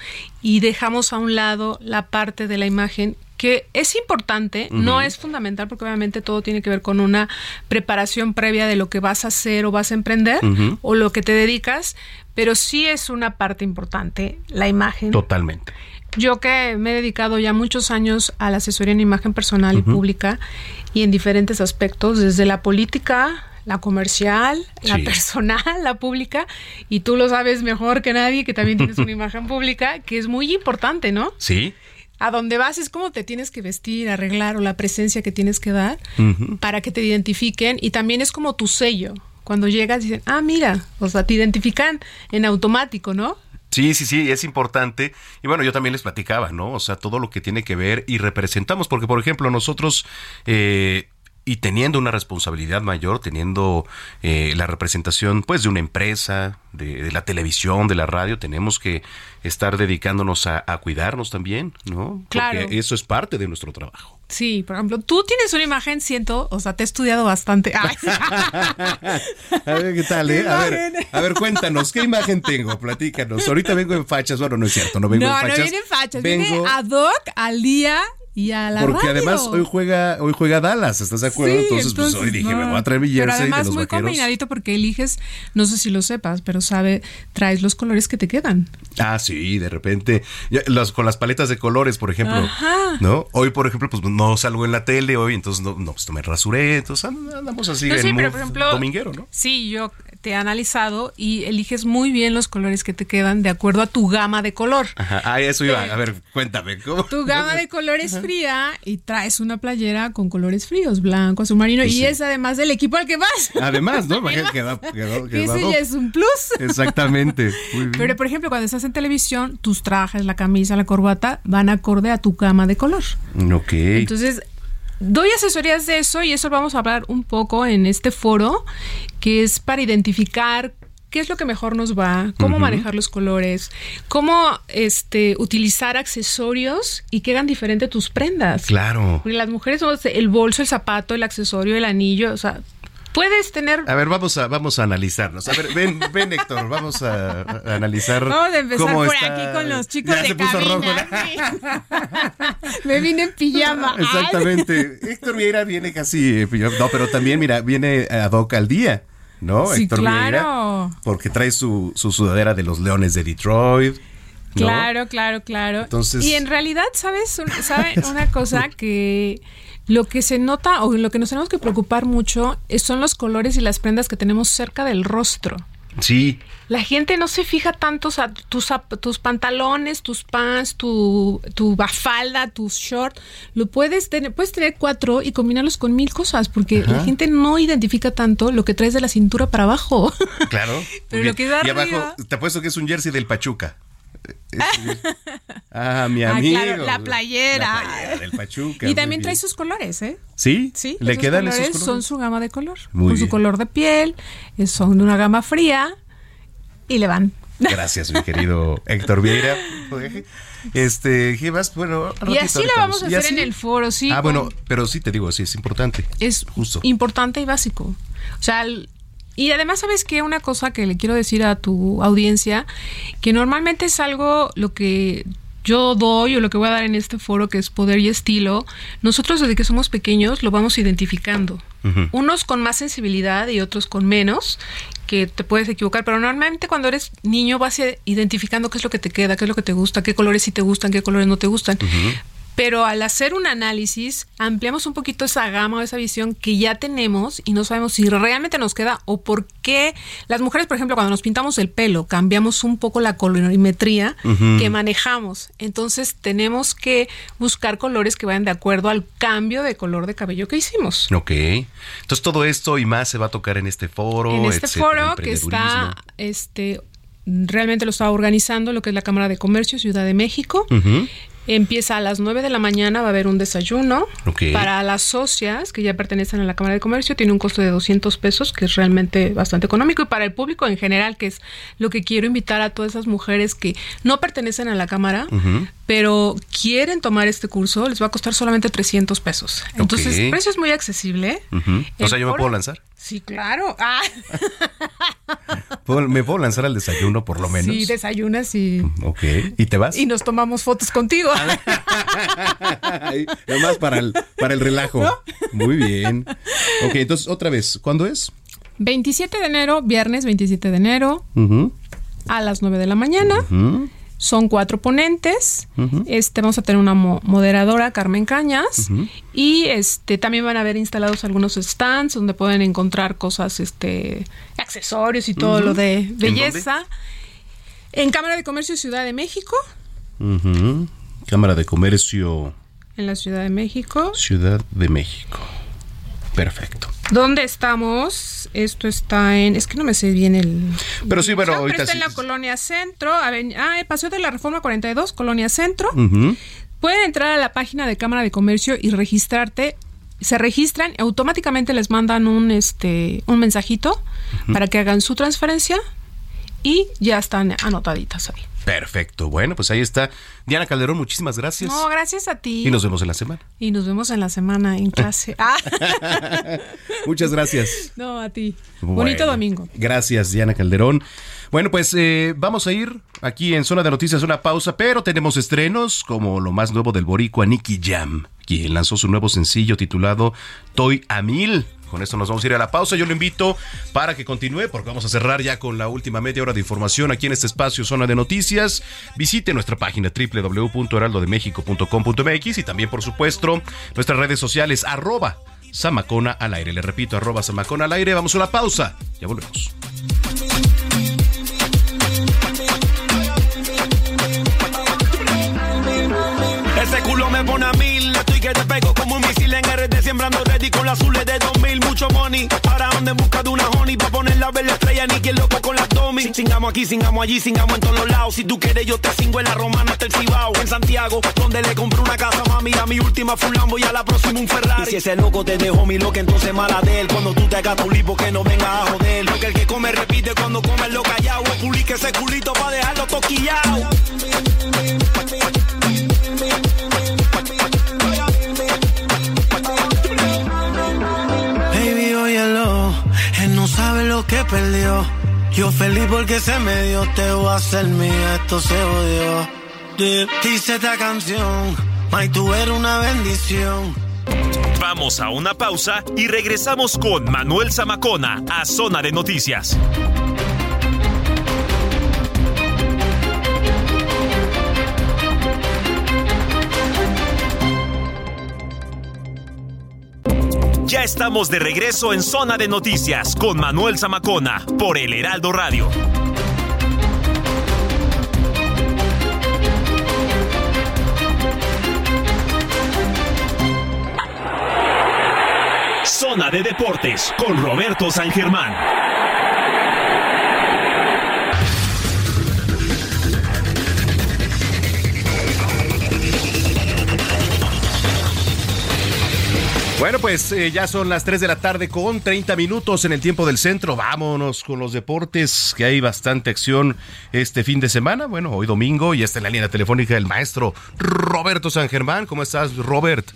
U: y dejamos a un lado la parte de la imagen que es importante, no es fundamental porque obviamente todo tiene que ver con una preparación previa de lo que vas a hacer o vas a emprender o lo que te dedicas, pero sí es una parte importante la imagen.
A: Totalmente.
U: Yo que me he dedicado ya muchos años a la asesoría en imagen personal y pública y en diferentes aspectos, desde la política, la comercial, la personal, la pública, y tú lo sabes mejor que nadie que también tienes una (laughs) imagen pública, que es muy importante, ¿no?
A: Sí.
U: A donde vas es como te tienes que vestir, arreglar o la presencia que tienes que dar para que te identifiquen y también es como tu sello. Cuando llegas dicen, ah, mira, o sea, te identifican en automático, ¿no?
A: Sí, sí, sí, es importante. Y bueno, yo también les platicaba, ¿no? O sea, todo lo que tiene que ver y representamos, porque por ejemplo nosotros... Eh, y teniendo una responsabilidad mayor, teniendo eh, la representación pues de una empresa, de, la televisión, de la radio, tenemos que estar dedicándonos a, cuidarnos también, ¿no?
U: Claro.
A: Porque eso es parte de nuestro trabajo.
U: Sí, por ejemplo, tú tienes una imagen, siento, o sea, te he estudiado bastante. (laughs)
A: a ver, ¿qué tal, eh? A ver, a ver, cuéntanos, ¿qué imagen tengo? Platícanos. Ahorita vengo en fachas, bueno, no es cierto, no vengo en fachas.
U: No, no viene en fachas, vengo... viene ad hoc al día y a la
A: Porque además hoy juega hoy juega Dallas, ¿estás de acuerdo? entonces, pues hoy dije, me voy a traer mi jersey
U: pero además
A: de los
U: muy
A: vaqueros.
U: combinadito porque eliges, no sé si lo sepas, pero sabe, traes los colores que te quedan.
A: Ah, sí, de repente los, con las paletas de colores, por ejemplo,
U: Ajá.
A: ¿no? Hoy, por ejemplo, pues no salgo en la tele hoy, entonces no, no pues me rasuré, entonces andamos así
U: No,
A: en
U: sí, pero
A: mood
U: por ejemplo,
A: dominguero, ¿no?
U: Sí, yo te he analizado y eliges muy bien los colores que te quedan de acuerdo a tu gama de color.
A: Ajá, ah, eso iba, a ver, cuéntame, ¿cómo?
U: Tu gama de colores fría y traes una playera con colores fríos, blanco, azul marino,
A: Pues
U: y
A: sí.
U: es además del equipo al que vas.
A: Además, ¿no? Imagínate (laughs) que da- que da- que
U: Ese
A: da-
U: ya es un plus.
A: Exactamente. Muy bien.
U: Pero, por ejemplo, cuando estás en televisión, tus trajes, la camisa, la corbata van acorde a tu gama de color.
A: Ok.
U: Entonces, doy asesorías de eso y eso lo vamos a hablar un poco en este foro, que es para identificar qué es lo que mejor nos va, cómo manejar los colores, cómo este utilizar accesorios y que hagan diferente tus prendas.
A: Claro.
U: Porque las mujeres somos el bolso, el zapato, el accesorio, el anillo, o sea, puedes tener
A: A ver, vamos a, vamos a analizarnos. A ver, ven, ven Héctor, vamos a, a analizar.
U: Vamos a empezar
A: cómo
U: por
A: está-
U: aquí con los chicos
A: Ya
U: de
A: se puso
U: cabina,
A: rojo. (laughs)
U: Me vine en pijama. Ay.
A: Exactamente. Héctor Vieira viene casi. eh, No, pero también, mira, viene ad hoc al día, ¿no?
U: Sí,
A: Héctor
U: claro.
A: Vieira. Porque trae su, su sudadera de los Leones de Detroit. ¿no?
U: Claro, claro, claro.
A: Entonces-
U: y en realidad, ¿sabes? ¿Sabe una cosa (laughs) que lo que se nota o lo que nos tenemos que preocupar mucho son los colores y las prendas que tenemos cerca del rostro.
A: Sí.
U: La gente no se fija tanto, o sea, tus, tus pantalones, tus pants, tu, tu falda, tus shorts, lo puedes tener, puedes tener cuatro y combinarlos con mil cosas, porque
A: Ajá.
U: la gente no identifica tanto lo que traes de la cintura para abajo.
A: Claro. (laughs)
U: Pero lo que da
A: Y
U: arriba-
A: abajo, te apuesto que es un jersey del Pachuca. (laughs) Ah, mi
U: Ah,
A: amigo.
U: claro, la playera.
A: La playera del Pachuca.
U: Y también trae sus colores, ¿eh?
A: ¿Sí?
U: Sí,
A: ¿Le
U: esos
A: quedan
U: colores
A: esos
U: son
A: colores?
U: su gama de color.
A: Muy
U: con su color de piel, eh, son de una gama fría y le van.
A: Gracias, mi querido Héctor Vieira. Este, ¿qué más? Bueno,
U: Y así lo vamos a
A: ¿Y
U: hacer
A: así?
U: en el foro, sí.
A: Ah, bueno, pero sí te digo, sí, es importante.
U: es
A: Justo.
U: importante y básico. O sea, el- y además, ¿sabes qué? Una cosa que le quiero decir a tu audiencia, que normalmente es algo lo que yo doy o lo que voy a dar en este foro, que es poder y estilo, nosotros desde que somos pequeños lo vamos identificando. Unos con más sensibilidad y otros con menos, que te puedes equivocar, pero normalmente cuando eres niño vas identificando qué es lo que te queda, qué es lo que te gusta, qué colores sí te gustan, qué colores no te gustan. Pero al hacer un análisis, ampliamos un poquito esa gama o esa visión que ya tenemos y no sabemos si realmente nos queda o por qué. Las mujeres, por ejemplo, cuando nos pintamos el pelo, cambiamos un poco la colorimetría que manejamos. Entonces tenemos que buscar colores que vayan de acuerdo al cambio de color de cabello que hicimos.
A: Ok. Entonces todo esto y más se va a tocar en este foro.
U: en este
A: etcétera,
U: foro que está, este, realmente lo está organizando lo que es la Cámara de Comercio Ciudad de México.
A: Ujú.
U: Empieza a las 9 de la mañana, va a haber un desayuno. Para las socias que ya pertenecen a la Cámara de Comercio, tiene un costo de 200 pesos, que es realmente bastante económico. Y para el público en general, que es lo que quiero invitar a todas esas mujeres que no pertenecen a la Cámara, pero quieren tomar este curso, les va a costar solamente 300 pesos. Entonces, el precio es muy accesible.
A: Ujú. O sea, yo me puedo lanzar.
U: Sí, claro. Ah. (laughs)
A: ¿Me puedo lanzar al desayuno por lo menos?
U: Sí, desayunas y...
A: Ok, ¿y te vas?
U: Y nos tomamos fotos contigo. (laughs)
A: Nomás para el, para el relajo. Muy bien. Ok, entonces otra vez, ¿cuándo es?
U: 27 de enero, viernes 27 de enero, a las 9 de la mañana. Son cuatro ponentes. Este vamos a tener una moderadora, Carmen Cañas, y este también van a haber instalados algunos stands donde pueden encontrar cosas, este, accesorios y todo lo de belleza. ¿En, Cámara de Comercio Ciudad de México.
A: Cámara de Comercio.
U: En la Ciudad de México.
A: Ciudad de México. Perfecto.
U: ¿Dónde estamos? Esto está en. Es que no me sé bien el.
A: Pero sí, bueno, ahorita.
U: Está en la Colonia Centro. Ah, Paseo de la Reforma 42, Colonia Centro. Pueden entrar a la página de Cámara de Comercio y registrarte. Se registran, automáticamente les mandan un, este, un mensajito para que hagan su transferencia y ya están anotaditas ahí.
A: Perfecto. Bueno, pues ahí está. Diana Calderón, muchísimas gracias.
U: No, gracias a ti.
A: Y nos vemos en la semana.
U: Y nos vemos en la semana en clase. (laughs) Ah. (laughs)
A: Muchas gracias.
U: No, a ti. Bonito domingo.
A: Gracias, Diana Calderón. Bueno, pues eh, vamos a ir aquí en Zona de Noticias una pausa, pero tenemos estrenos como lo más nuevo del boricua Nicky Jam, quien lanzó su nuevo sencillo titulado Toy a Mil. Con esto nos vamos a ir a la pausa. Yo lo invito para que continúe porque vamos a cerrar ya con la última media hora de información aquí en este espacio Zona de Noticias. Visite nuestra página www.heraldodemexico.com.mx y también, por supuesto, nuestras redes sociales arroba Samacona al aire. Le repito, arroba Samacona al aire. Vamos a una pausa. Ya volvemos.
O: Culo me mil, pego como un misil en RD Sembrando con las azules de 2000, mucho money. Ahora ando en busca de una honey Pa' poner la verde estrella, ni quien loco con la Tommy Singamos aquí, singamos allí, singamos en todos los lados. Si tú quieres yo te singo en la romana hasta el Cibao. En Santiago, donde le compré una casa mami A mi última full Lambo y a la próxima un Ferrari. Y si ese loco te dejó mi loca, entonces mala de él. Cuando tú te hagas tu lipo que no venga a joder. Porque el que come repite cuando come lo callado Publique ese culito pa' dejarlo toquillado lo que perdió. Yo feliz porque se me dio, te voy a hacer mía, esto se odió. Dice esta canción, May, tú eres una bendición.
P: Vamos a una pausa y regresamos con Manuel Zamacona a Zona de Noticias. Ya estamos de regreso en Zona de Noticias con Manuel Zamacona por El Heraldo Radio. Zona de Deportes con Roberto San Germán.
A: Bueno, pues eh, ya son las 3 de la tarde con 30 minutos en el tiempo del centro. Vámonos con los deportes, que hay bastante acción este fin de semana. Bueno, hoy domingo y está en la línea telefónica el maestro Roberto San Germán. ¿Cómo estás, Robert?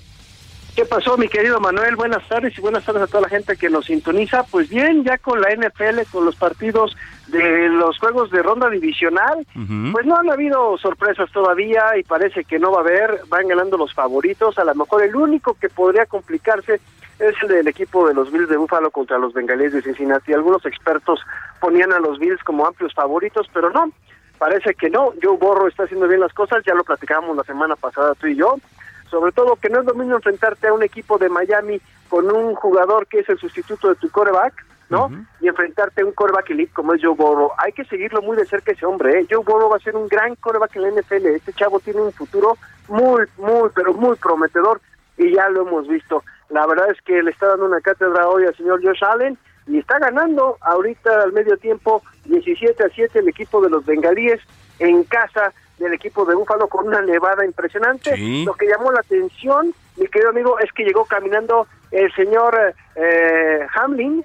C: ¿Qué pasó, mi querido Manuel? Buenas tardes y buenas tardes a toda la gente que nos sintoniza. Pues bien, ya con la NFL, con los partidos de los juegos de ronda divisional, pues no han habido sorpresas todavía y parece que no va a haber, van ganando los favoritos, a lo mejor el único que podría complicarse es el del equipo de los Bills de Buffalo contra los Bengalíes de Cincinnati. Algunos expertos ponían a los Bills como amplios favoritos, pero no, parece que no. Joe Borro está haciendo bien las cosas, ya lo platicábamos la semana pasada tú y yo, sobre todo que no es lo mismo enfrentarte a un equipo de Miami con un jugador que es el sustituto de tu coreback, ¿no? Y enfrentarte a un coreback elite como es Joe Burrow. Hay que seguirlo muy de cerca ese hombre, ¿eh? Joe Burrow va a ser un gran coreback en la NFL. Este chavo tiene un futuro muy, muy, pero muy prometedor y ya lo hemos visto. La verdad es que le está dando una cátedra hoy al señor Josh Allen y está ganando ahorita al medio tiempo 17 a 7 el equipo de los bengalíes en casa del equipo de Búfalo con una nevada impresionante. Lo que llamó la atención, mi querido amigo, es que llegó caminando el señor eh, Hamlin,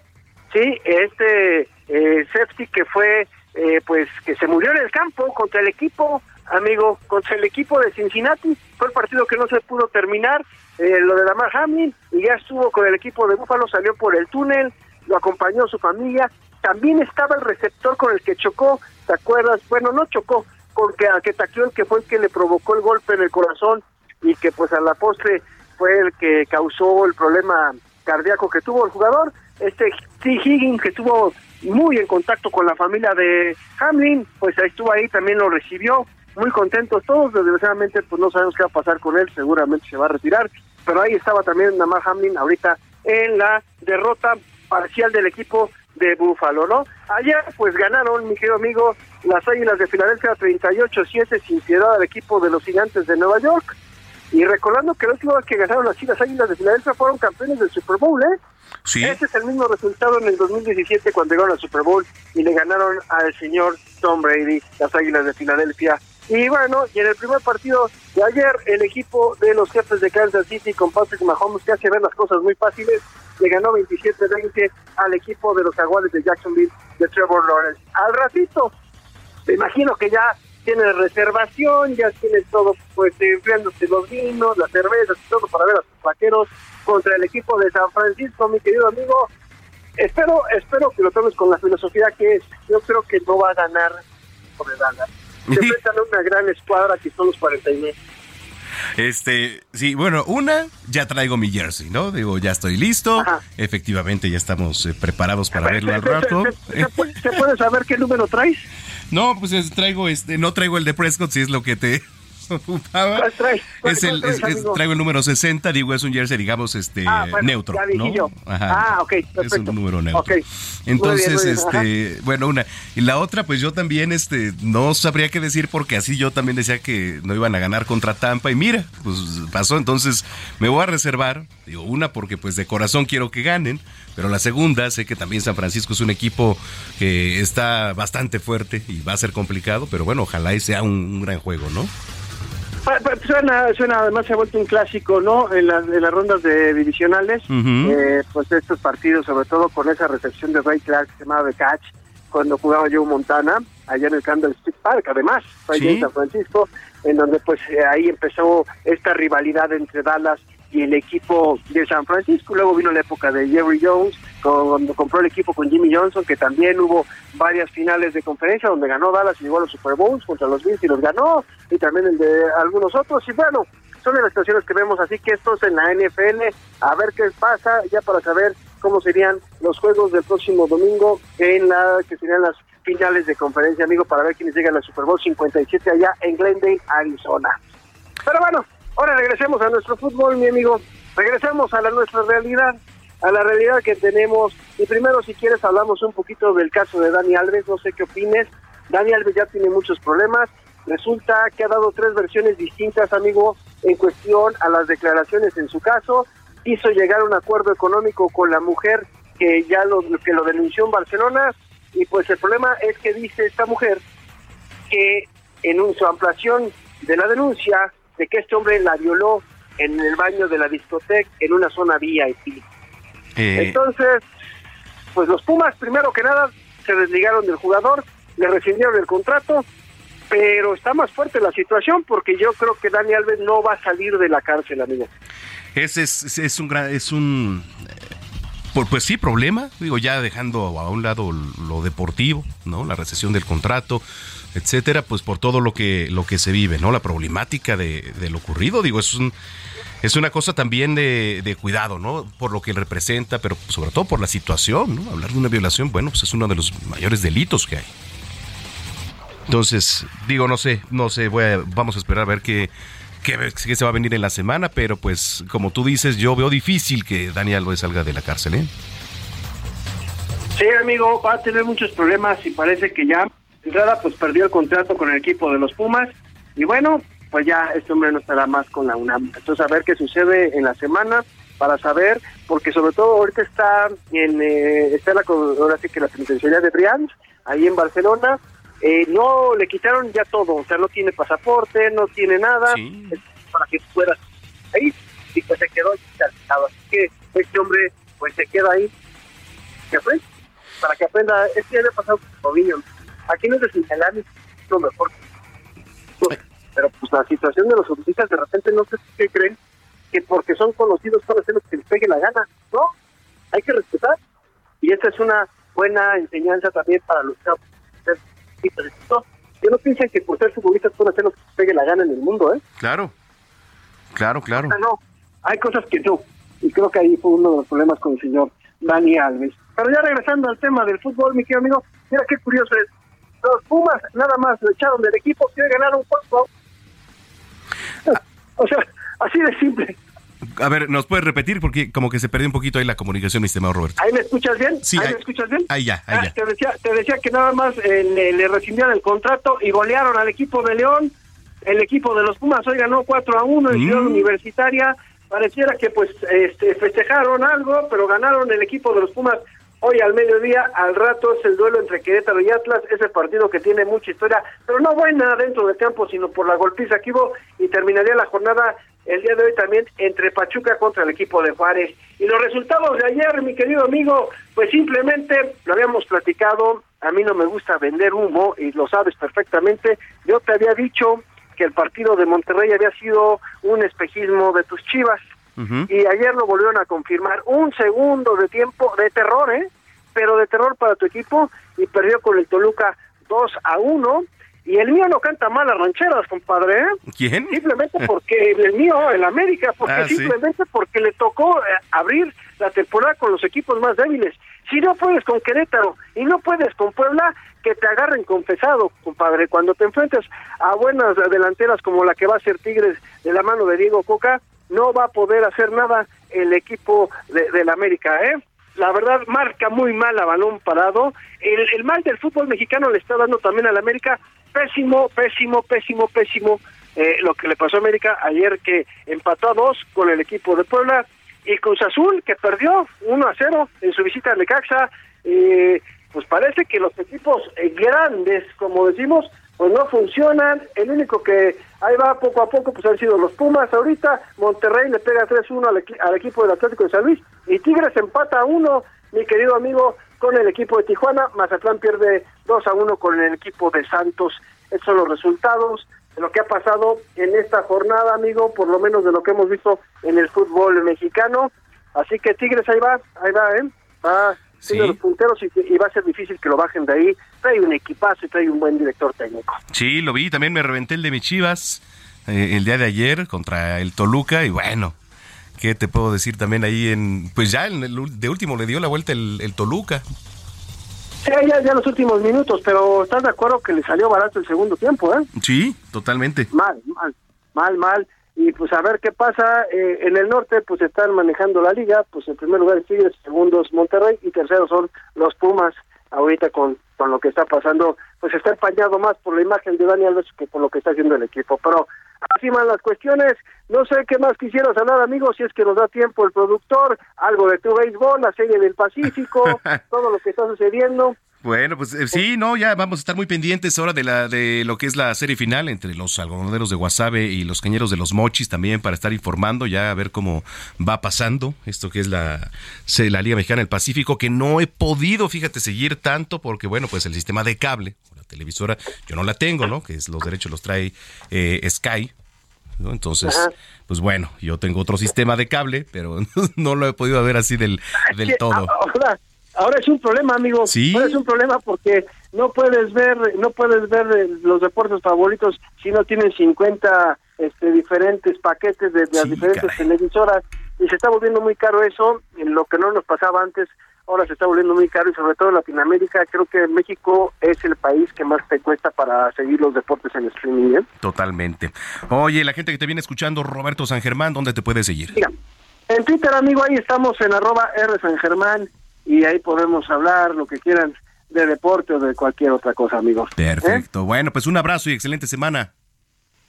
C: sí, este eh, safety que fue, eh, pues, que se murió en el campo contra el equipo, amigo, contra el equipo de Cincinnati. Fue el partido que no se pudo terminar, eh, lo de Lamar Hamlin, y ya estuvo con el equipo de Búfalo, salió por el túnel, lo acompañó su familia también estaba el receptor con el que chocó, ¿te acuerdas? Bueno, no chocó, porque a el que fue el que le provocó el golpe en el corazón y que pues a la postre fue el que causó el problema cardíaco que tuvo el jugador, este T. Higgins que estuvo muy en contacto con la familia de Hamlin, pues estuvo ahí, también lo recibió, muy contentos todos, desgraciadamente pues no sabemos qué va a pasar con él, seguramente se va a retirar, pero ahí estaba también Namar Hamlin ahorita en la derrota parcial del equipo de Búfalo, ¿no? Ayer pues ganaron, mi querido amigo, las Águilas de Filadelfia 38-7 sin piedad al equipo de los Gigantes de Nueva York. Y recordando que la última vez que ganaron las Chivas Águilas de Filadelfia fueron campeones del Super Bowl, ¿eh?
A: Sí.
C: Ese es el mismo resultado en el 2017 cuando llegaron al Super Bowl y le ganaron al señor Tom Brady, las Águilas de Filadelfia. Y bueno, y en el primer partido de ayer, el equipo de los jefes de Kansas City con Patrick Mahomes, que hace ver las cosas muy fáciles, le ganó 27-20 al equipo de los Jaguares de Jacksonville de Trevor Lawrence. Al ratito, me imagino que ya tiene reservación, ya tiene todo, pues enfriándose los vinos, las cervezas y todo para ver a sus vaqueros contra el equipo de San Francisco, mi querido amigo. Espero, espero que lo tomes con la filosofía que es. Yo creo que no va a ganar sobre Dallas. Se (laughs) enfrentan a una gran escuadra que son los 49.
A: Este, sí, bueno, una, ya traigo mi jersey, ¿no? Digo, ya estoy listo. Efectivamente, ya estamos eh, preparados para verlo al rato.
C: ¿Se, se puede- se puede saber qué número traes? (laughs)
A: No, pues es- traigo este, no traigo el de Prescott, si es lo que te ocupaba.
C: ¿Cuál traes? ¿Cuál-
A: Es el,
C: cuál
A: es-
C: traes,
A: es-
C: amigo?
A: traigo el número 60, digo, es un jersey, digamos, este,
C: Ah, bueno,
A: neutro,
C: ya dije
A: ¿no?
C: yo.
A: Ajá.
C: Ah, ok,
A: Es
C: perfecto.
A: un número neutro.
C: Muy
A: Entonces,
C: bien, muy bien,
A: este, bueno, una. Y la otra, pues yo también, este, no sabría qué decir porque así yo también decía que no iban a ganar contra Tampa y mira, pues pasó. Entonces, me voy a reservar, digo, una porque pues de corazón quiero que ganen, pero la segunda, sé que también San Francisco es un equipo que está bastante fuerte y va a ser complicado, pero bueno, ojalá y sea un, un gran juego, ¿no?
C: Pa- Suena, suena, además se ha vuelto un clásico, ¿no? En las, en las rondas de divisionales, eh, pues estos partidos, sobre todo con esa recepción de Ray Clark, que se llamaba The Catch, cuando jugaba Joe Montana, allá en el Candlestick Park, además, allá
A: Sí.
C: en San Francisco, en donde pues eh, ahí empezó esta rivalidad entre Dallas y el equipo de San Francisco. Luego vino la época de Jerry Jones, cuando compró el equipo con Jimmy Johnson, que también hubo varias finales de conferencia donde ganó Dallas y llegó a los Super Bowls contra los Bills y los ganó, y también el de algunos otros. Y bueno, son de las situaciones que vemos, así que esto es en la NFL, a ver qué pasa, ya para saber cómo serían los juegos del próximo domingo en la que serían las finales de conferencia, amigo, para ver quiénes llegan al Super Bowl 57 allá en Glendale, Arizona. Pero bueno, ahora regresemos a nuestro fútbol, mi amigo. Regresemos a la nuestra realidad, a la realidad que tenemos. Y primero, si quieres, hablamos un poquito del caso de Dani Alves. No sé qué opines. Dani Alves ya tiene muchos problemas. Resulta que ha dado tres versiones distintas, amigo, en cuestión a las declaraciones en su caso. Hizo llegar a un acuerdo económico con la mujer que ya lo, que lo denunció en Barcelona. Y pues el problema es que dice esta mujer que en un- su ampliación de la denuncia de que este hombre la violó en el baño de la discoteca en una zona VIP.
A: Eh,
C: Entonces, pues los Pumas, primero que nada, se desligaron del jugador, le rescindieron el contrato, pero está más fuerte la situación porque yo creo que Dani Alves no va a salir de la cárcel, amigo.
A: Ese es, es un gran, es un por- pues sí, problema, digo, ya dejando a un lado lo deportivo, ¿no? La recesión del contrato, etcétera, pues por todo lo que, lo que se vive, ¿no? La problemática de, de lo ocurrido, digo, es un, es una cosa también de, de cuidado, ¿no? Por lo que representa, pero sobre todo por la situación, ¿no? Hablar de una violación, bueno, pues es uno de los mayores delitos que hay. Entonces, digo, no sé, no sé, voy a- vamos a esperar a ver qué, qué, qué se va a venir en la semana, pero pues como tú dices, yo veo difícil que Dani Alves salga de la cárcel, ¿eh?
C: Sí, amigo, va a tener muchos problemas y parece que ya, entrada, pues perdió el contrato con el equipo de los Pumas y bueno, pues ya este hombre no estará más con la UNAM. Entonces, a ver qué sucede en la semana para saber, porque sobre todo ahorita está en, eh, está la, ahora sí que la penitenciaría de Briand, ahí en Barcelona, eh, no le quitaron ya todo, o sea, no tiene pasaporte, no tiene nada, para que fuera ahí, y pues se quedó encarcelado. Así que este hombre, pues se queda ahí, ¿qué fue? Para que aprenda, es que ya le ha pasado con Robinho. Aquí no es de señalar, es lo mejor. Pero pues la situación de los futbolistas de repente no sé qué creen, que porque son conocidos para hacer lo que les pegue la gana, ¿no? Hay que respetar. Y esta es una buena enseñanza también para los yo no piensen que por ser futbolistas pueden hacer lo que se pegue la gana en el mundo, ¿eh?
A: Claro, claro, claro.
C: no, hay cosas que no. Y creo que ahí fue uno de los problemas con el señor Dani Alves. Pero ya regresando al tema del fútbol, mi querido amigo, mira qué curioso es. Los Pumas nada más lo echaron del equipo que ganaron cuatro. O sea, así de simple.
A: A ver, ¿nos puedes repetir? Porque como que se perdió un poquito ahí la comunicación, mi estimado Roberto.
C: ¿Ahí me escuchas bien?
A: Sí,
C: ¿Ahí
A: ahí-
C: me escuchas bien?
A: Ahí ya, ahí
C: Ah,
A: ya.
C: Te, decía, te decía que nada más eh, le, le rescindieron el contrato y golearon al equipo de León. El equipo de los Pumas hoy ganó 4 a 1 en
A: Mm.
C: Ciudad Universitaria. Pareciera que pues este, festejaron algo, pero ganaron el equipo de los Pumas hoy al mediodía. Al rato es el duelo entre Querétaro y Atlas. Ese partido que tiene mucha historia, pero no buena dentro del campo, sino por la golpiza que hubo. Y terminaría la jornada el día de hoy también entre Pachuca contra el equipo de Juárez. Y los resultados de ayer, mi querido amigo, pues simplemente lo habíamos platicado. A mí no me gusta vender humo y lo sabes perfectamente. Yo te había dicho que el partido de Monterrey había sido un espejismo de tus chivas. Y ayer lo volvieron a confirmar. Un segundo de tiempo de terror, ¿eh? Pero de terror para tu equipo y perdió con el Toluca 2 a 1. Y el mío no canta mal las rancheras, compadre, ¿eh?
A: ¿Quién?
C: Simplemente (laughs) porque el mío, el América, porque
A: Ah, sí.
C: simplemente porque le tocó eh, abrir la temporada con los equipos más débiles. Si no puedes con Querétaro y no puedes con Puebla, que te agarren confesado, compadre. Cuando te enfrentes a buenas delanteras como la que va a ser Tigres de la mano de Diego Coca, no va a poder hacer nada el equipo de, del América, ¿eh? La verdad, marca muy mal a balón parado. El, mal del fútbol mexicano le está dando también al América. Pésimo, pésimo, pésimo, pésimo. eh, lo que le pasó a América ayer que empató a dos con el equipo de Puebla y Cruz Azul que perdió 1 a 0 en su visita a Necaxa. Eh, pues parece que los equipos eh, grandes, como decimos, pues no funcionan. El único que ahí va poco a poco, pues han sido los Pumas. Ahorita Monterrey le pega 3-1 al, equi- al equipo del Atlético de San Luis y Tigres empata a 1, mi querido amigo, con el equipo de Tijuana. Mazatlán pierde 2 a 1 con el equipo de Santos. Esos son los resultados de lo que ha pasado en esta jornada, amigo, por lo menos de lo que hemos visto en el fútbol mexicano. Así que Tigres ahí va, ahí va, ¿eh? Va siendo los punteros y, y va a ser difícil que lo bajen de ahí. Trae un equipazo y trae un buen director técnico.
A: Sí, lo vi, también me reventé el de mis chivas eh, el día de ayer contra el Toluca y bueno, ¿qué te puedo decir también ahí en, pues ya en el de último le dio la vuelta el, el Toluca.
C: Sí, ya, ya los últimos minutos, pero ¿estás de acuerdo que le salió barato el segundo tiempo, eh?
A: Sí, totalmente.
C: Mal, mal, mal, mal. Y pues a ver qué pasa. Eh, en el norte pues están manejando la liga, pues en primer lugar Tigres, segundos Monterrey y terceros son los Pumas. Ahorita con, con lo que está pasando, pues está empañado más por la imagen de Dani Alves que por lo que está haciendo el equipo. Pero así van las cuestiones. No sé qué más quisieras hablar, amigos, si es que nos da tiempo el productor, algo de tu béisbol, la serie del Pacífico, (laughs) todo lo que está sucediendo.
A: Bueno, pues eh, sí, no, ya vamos a estar muy pendientes ahora de la de lo que es la serie final entre los algodoneros de Guasave y los cañeros de los Mochis también para estar informando ya a ver cómo va pasando esto que es la la Liga Mexicana del Pacífico que no he podido, fíjate, seguir tanto porque bueno, pues el sistema de cable, la televisora, yo no la tengo, ¿no? Que es los derechos los trae eh, Sky. ¿no? Entonces,
C: Ajá.
A: pues bueno, yo tengo otro sistema de cable, pero (laughs) no lo he podido ver así del, del todo.
C: Ahora, ahora es un problema, amigo.
A: Sí.
C: Ahora es un problema porque no puedes ver, no puedes ver eh, los deportes favoritos si no tienes 50 este, diferentes paquetes de, de las diferentes televisoras y se está volviendo muy caro eso, en lo que no nos pasaba antes. Ahora se está volviendo muy caro y sobre todo en Latinoamérica creo que México es el país que más te cuesta para seguir los deportes en streaming. ¿eh?
A: Totalmente. Oye, la gente que te viene escuchando, Roberto San Germán, ¿dónde te puede seguir?
C: Mira, en Twitter, amigo, ahí estamos en arroba R San Germán y ahí podemos hablar lo que quieran de deporte o de cualquier otra cosa, amigo.
A: Perfecto. Bueno, pues un abrazo y excelente semana.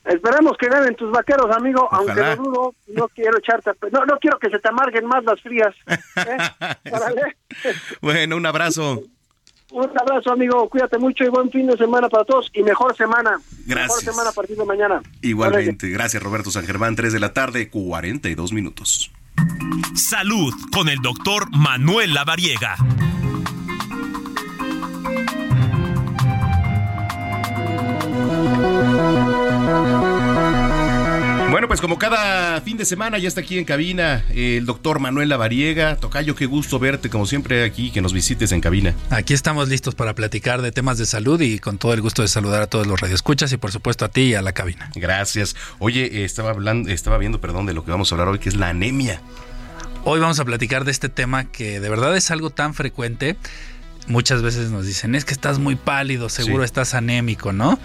C: Esperemos que ganen tus vaqueros, amigo,
A: Ojalá.
C: aunque lo dudo, no quiero echarte, no, no quiero que se te amarguen más las frías. (laughs) ¿eh?
A: Bueno, un abrazo.
C: Un abrazo, amigo, cuídate mucho y buen fin de semana para todos y mejor semana. Mejor
A: Gracias.
C: semana a partir de mañana.
A: Igualmente. Gracias, Roberto San Germán. 3 de la tarde, 42 minutos.
P: Salud con el doctor Manuel Lavariega.
A: Bueno, pues como cada fin de semana ya está aquí en cabina el doctor Manuel Lavariega. Tocayo, qué gusto verte como siempre aquí, que nos visites en cabina.
V: Aquí estamos listos para platicar de temas de salud y con todo el gusto de saludar a todos los radioescuchas y por supuesto a ti y a la cabina.
A: Gracias. Oye, estaba hablando, estaba viendo, perdón, de lo que vamos a hablar hoy, que es la anemia.
V: Hoy vamos a platicar de este tema que de verdad es algo tan frecuente. Muchas veces nos dicen, es que estás muy pálido, seguro
A: Sí.
V: estás anémico, ¿no?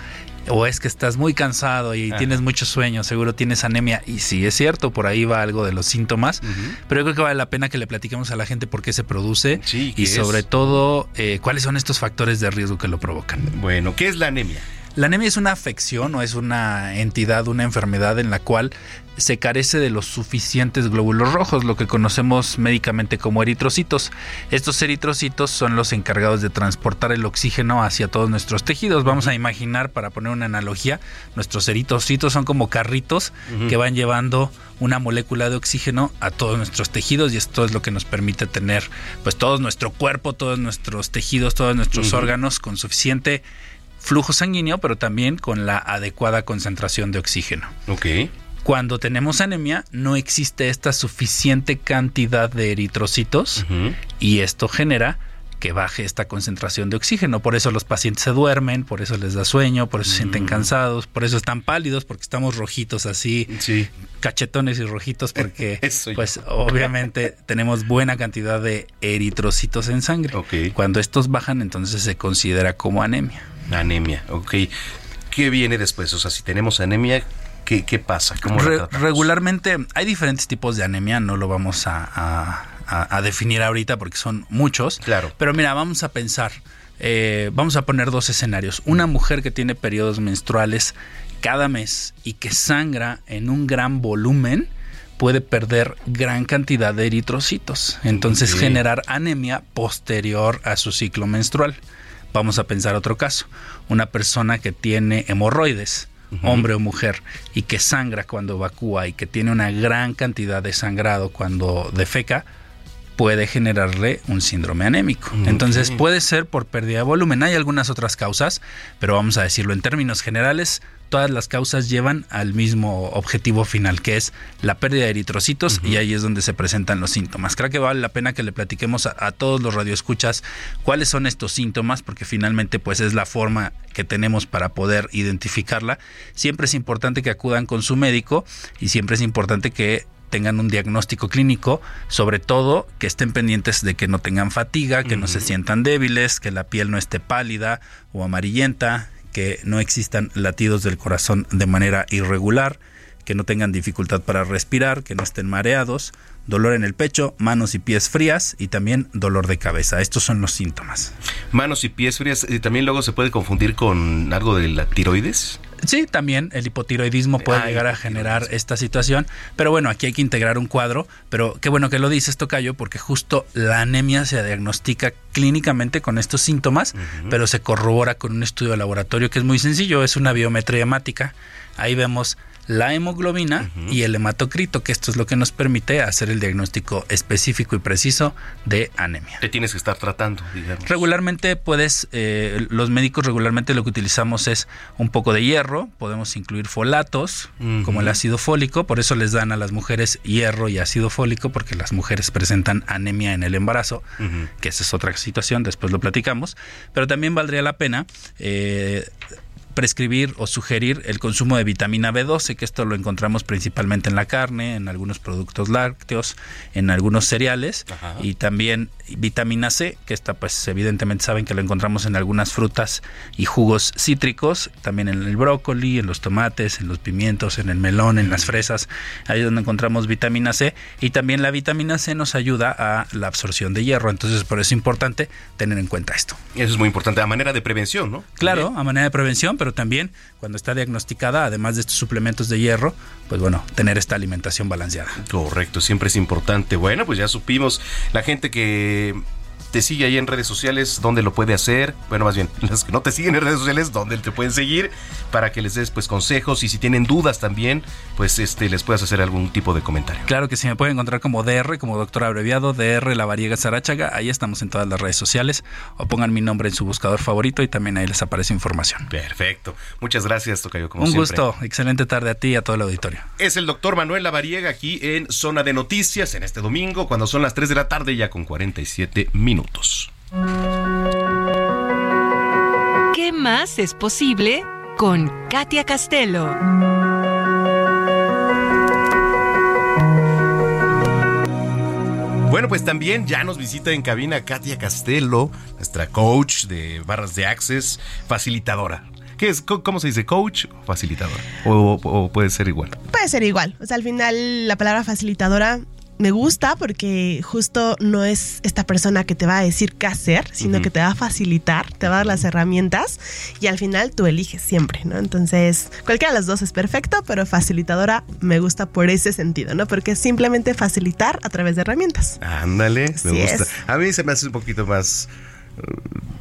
V: O es que estás muy cansado y
A: Ajá.
V: tienes mucho sueño, seguro tienes anemia. Y sí, es cierto, por ahí va algo de los síntomas. Pero yo creo que vale la pena que le platiquemos a la gente por qué se produce
A: ¿qué
V: y
A: es?
V: sobre todo eh, cuáles son estos factores de riesgo que lo provocan.
A: Bueno, ¿qué es la anemia?
V: La anemia es una afección o es una entidad, una enfermedad en la cual se carece de los suficientes glóbulos rojos, lo que conocemos médicamente como eritrocitos. Estos eritrocitos son los encargados de transportar el oxígeno hacia todos nuestros tejidos. Vamos a imaginar, para poner una analogía, nuestros eritrocitos son como carritos que van llevando una molécula de oxígeno a todos nuestros tejidos y esto es lo que nos permite tener pues todo nuestro cuerpo, todos nuestros tejidos, todos nuestros órganos con suficiente flujo sanguíneo, pero también con la adecuada concentración de oxígeno.
A: Ok.
V: Cuando tenemos anemia, no existe esta suficiente cantidad de eritrocitos y esto genera que baje esta concentración de oxígeno. Por eso los pacientes se duermen, por eso les da sueño, por eso se sienten cansados, por eso están pálidos, porque estamos rojitos así, cachetones y rojitos, porque (laughs) pues obviamente (laughs) tenemos buena cantidad de eritrocitos en sangre. Cuando estos bajan, entonces se considera como anemia.
A: Anemia, ok. ¿Qué viene después? O sea, si tenemos anemia, ¿qué, qué pasa? ¿Cómo
V: Re- regularmente hay diferentes tipos de anemia, no lo vamos a, a- a- a definir ahorita porque son muchos.
A: Claro.
V: Pero mira, vamos a pensar, eh, vamos a poner dos escenarios. Una mujer que tiene periodos menstruales cada mes y que sangra en un gran volumen puede perder gran cantidad de eritrocitos, entonces generar anemia posterior a su ciclo menstrual. Vamos a pensar otro caso, una persona que tiene hemorroides, hombre o mujer, y que sangra cuando evacúa y que tiene una gran cantidad de sangrado cuando defeca, puede generarle un síndrome anémico. Entonces puede ser por pérdida de volumen. Hay algunas otras causas, pero vamos a decirlo en términos generales, todas las causas llevan al mismo objetivo final, que es la pérdida de eritrocitos y ahí es donde se presentan los síntomas. Creo que vale la pena que le platiquemos a, a todos los radioescuchas cuáles son estos síntomas, porque finalmente pues es la forma que tenemos para poder identificarla. Siempre es importante que acudan con su médico y siempre es importante que tengan un diagnóstico clínico, sobre todo que estén pendientes de que no tengan fatiga, que no se sientan débiles, que la piel no esté pálida o amarillenta, que no existan latidos del corazón de manera irregular, que no tengan dificultad para respirar, que no estén mareados, dolor en el pecho, manos y pies frías y también dolor de cabeza. Estos son los síntomas.
A: Manos y pies frías, eh, también luego se puede confundir con algo de la tiroides.
V: Sí, también el hipotiroidismo puede llegar a generar esta situación, pero bueno, aquí hay que integrar un cuadro, pero qué bueno que lo dices, Tocayo, porque justo la anemia se diagnostica clínicamente con estos síntomas, pero se corrobora con un estudio de laboratorio que es muy sencillo, es una biometría hemática. Ahí vemos la hemoglobina y el hematocrito, que esto es lo que nos permite hacer el diagnóstico específico y preciso de anemia.
A: Te tienes que estar tratando, digamos.
V: Regularmente puedes, eh, los médicos regularmente lo que utilizamos es un poco de hierro, podemos incluir folatos, como el ácido fólico, por eso les dan a las mujeres hierro y ácido fólico, porque las mujeres presentan anemia en el embarazo, que esa es otra situación, después lo platicamos, pero también valdría la pena eh, prescribir o sugerir el consumo de vitamina B12, que esto lo encontramos principalmente en la carne, en algunos productos lácteos, en algunos cereales y también vitamina C, que esta pues evidentemente saben que lo encontramos en algunas frutas y jugos cítricos, también en el brócoli, en los tomates, en los pimientos, en el melón, en las fresas, ahí es donde encontramos vitamina C y también la vitamina C nos ayuda a la absorción de hierro, entonces por eso es importante tener en cuenta esto.
A: Eso es muy importante, a manera de prevención, ¿no?
V: Claro, a manera de prevención, pero también cuando está diagnosticada, además de estos suplementos de hierro, pues bueno, tener esta alimentación balanceada.
A: Correcto, siempre es importante. Bueno, pues ya supimos la gente que te sigue ahí en redes sociales, ¿dónde lo puede hacer? Bueno, más bien, (laughs) los que no te siguen en redes sociales, ¿dónde te pueden seguir? Para que les des pues consejos y si tienen dudas también, pues este les puedas hacer algún tipo de comentario.
V: Claro que sí, me pueden encontrar como DR, como doctor abreviado, DR La Variega Sarachaga. Ahí estamos en todas las redes sociales. O pongan mi nombre en su buscador favorito y también ahí les aparece información.
A: Perfecto. Muchas gracias, Tocayo, como
V: Un
A: siempre.
V: gusto. Excelente tarde a ti y a todo el auditorio.
A: Es el doctor Manuel Lavariega aquí en Zona de Noticias en este domingo, cuando son las 3 de la tarde, ya con 47 minutos.
W: ¿Qué más es posible con Katia Castelo?
A: Bueno, pues también ya nos visita en cabina Katia Castelo, nuestra coach de barras de access, facilitadora. ¿Qué es? ¿Cómo se dice? ¿Coach o facilitadora? O, o puede ser igual.
X: Puede ser igual. O sea, al final la palabra facilitadora me gusta porque justo no es esta persona que te va a decir qué hacer, sino que te va a facilitar, te va a dar las herramientas y al final tú eliges siempre, ¿no? Entonces, cualquiera de las dos es perfecto, pero facilitadora me gusta por ese sentido, ¿no? Porque es simplemente facilitar a través de herramientas.
A: Ándale, me gusta.
X: es.
A: A mí se me hace un poquito más eh,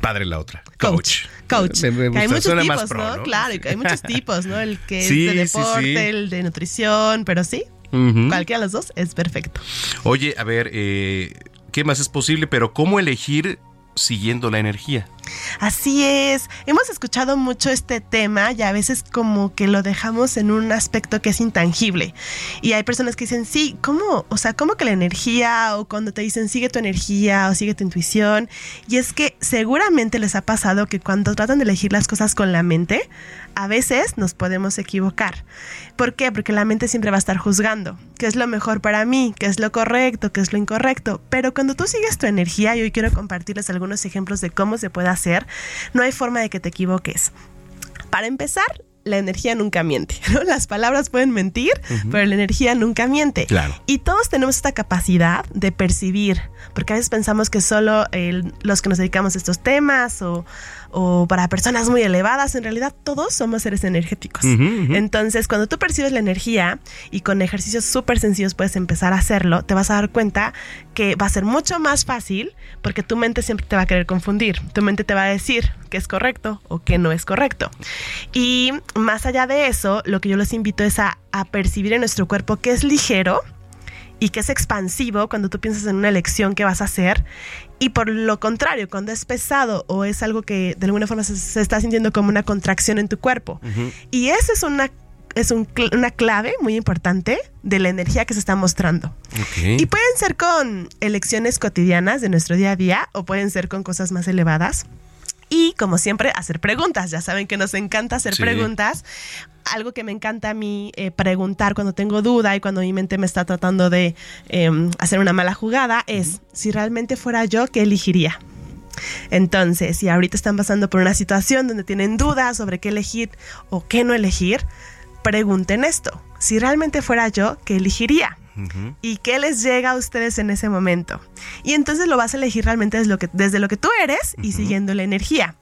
A: padre la otra. Coach.
X: Coach.
A: Me- me
X: Que hay muchos tipos,
A: pro,
X: ¿no?
A: ¿no?
X: Claro, y que hay muchos (laughs) tipos, ¿no? El que
A: Sí,
X: es de
A: sí,
X: deporte,
A: sí.
X: el de nutrición, pero sí,
A: Ujú.
X: cualquiera de los dos es perfecto.
A: Oye, a ver, eh, ¿qué más es posible? Pero ¿cómo elegir siguiendo la energía?
X: Así es, hemos escuchado mucho este tema y a veces como que lo dejamos en un aspecto que es intangible. Y hay personas que dicen, sí, ¿cómo? O sea, ¿cómo que la energía? O cuando te dicen, sigue tu energía o sigue tu intuición. Y es que seguramente les ha pasado que cuando tratan de elegir las cosas con la mente, a veces nos podemos equivocar. ¿Por qué? Porque la mente siempre va a estar juzgando qué es lo mejor para mí, qué es lo correcto, qué es lo incorrecto. Pero cuando tú sigues tu energía, y hoy quiero compartirles algunos ejemplos de cómo se puede hacer, no hay forma de que te equivoques. Para empezar, la energía nunca miente. (laughs) ¿no? Las palabras pueden mentir, pero la energía nunca miente.
Y: Claro.
X: Y todos tenemos esta capacidad de percibir, porque a veces pensamos que solo el- los que nos dedicamos a estos temas o, o para personas muy elevadas, en realidad todos somos seres energéticos. Entonces, cuando tú percibes la energía y con ejercicios súper sencillos puedes empezar a hacerlo, te vas a dar cuenta que va a ser mucho más fácil porque tu mente siempre te va a querer confundir. Tu mente te va a decir qué es correcto o qué no es correcto. Y más allá de eso, lo que yo les invito es a, a percibir en nuestro cuerpo que es ligero y que es expansivo cuando tú piensas en una elección que vas a hacer. Y por lo contrario, cuando es pesado o es algo que de alguna forma se, se está sintiendo como una contracción en tu cuerpo. Y esa es una, es un cl- una clave muy importante de la energía que se está mostrando. Y pueden ser con elecciones cotidianas de nuestro día a día o pueden ser con cosas más elevadas. Y como siempre, hacer preguntas. Ya saben que nos encanta hacer
Y: Sí.
X: preguntas. Algo que me encanta a mí eh, preguntar cuando tengo duda y cuando mi mente me está tratando de em, hacer una mala jugada es, si realmente fuera yo, ¿qué elegiría? Entonces, si ahorita están pasando por una situación donde tienen dudas sobre qué elegir o qué no elegir, pregunten esto. Si realmente fuera yo, ¿qué elegiría? ¿Y qué les llega a ustedes en ese momento? Y entonces lo vas a elegir realmente desde lo que, desde lo que tú eres y siguiendo la energía.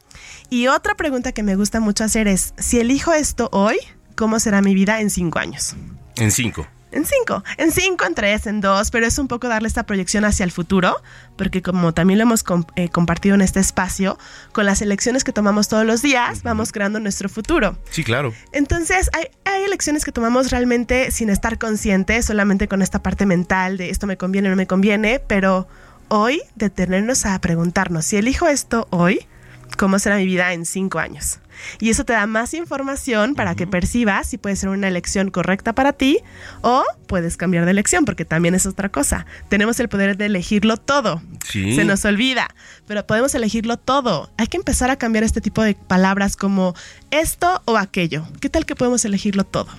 X: Y otra pregunta que me gusta mucho hacer es, si elijo esto hoy, ¿cómo será mi vida en cinco años?
A: En cinco.
X: En cinco, en cinco, en tres, en dos, pero es un poco darle esta proyección hacia el futuro, porque como también lo hemos eh, compartido en este espacio, con las elecciones que tomamos todos los días, vamos creando nuestro futuro.
A: Sí, claro.
X: Entonces, hay, hay elecciones que tomamos realmente sin estar conscientes, solamente con esta parte mental de esto me conviene o no me conviene, pero hoy detenernos a preguntarnos, si elijo esto hoy, ¿cómo será mi vida en cinco años? Y eso te da más información para que percibas si puede ser una elección correcta para ti o puedes cambiar de elección, porque también es otra cosa. Tenemos el poder de elegirlo todo.
Y: Sí.
X: Se nos olvida, pero podemos elegirlo todo. Hay que empezar a cambiar este tipo de palabras como esto o aquello. ¿Qué tal que podemos elegirlo todo?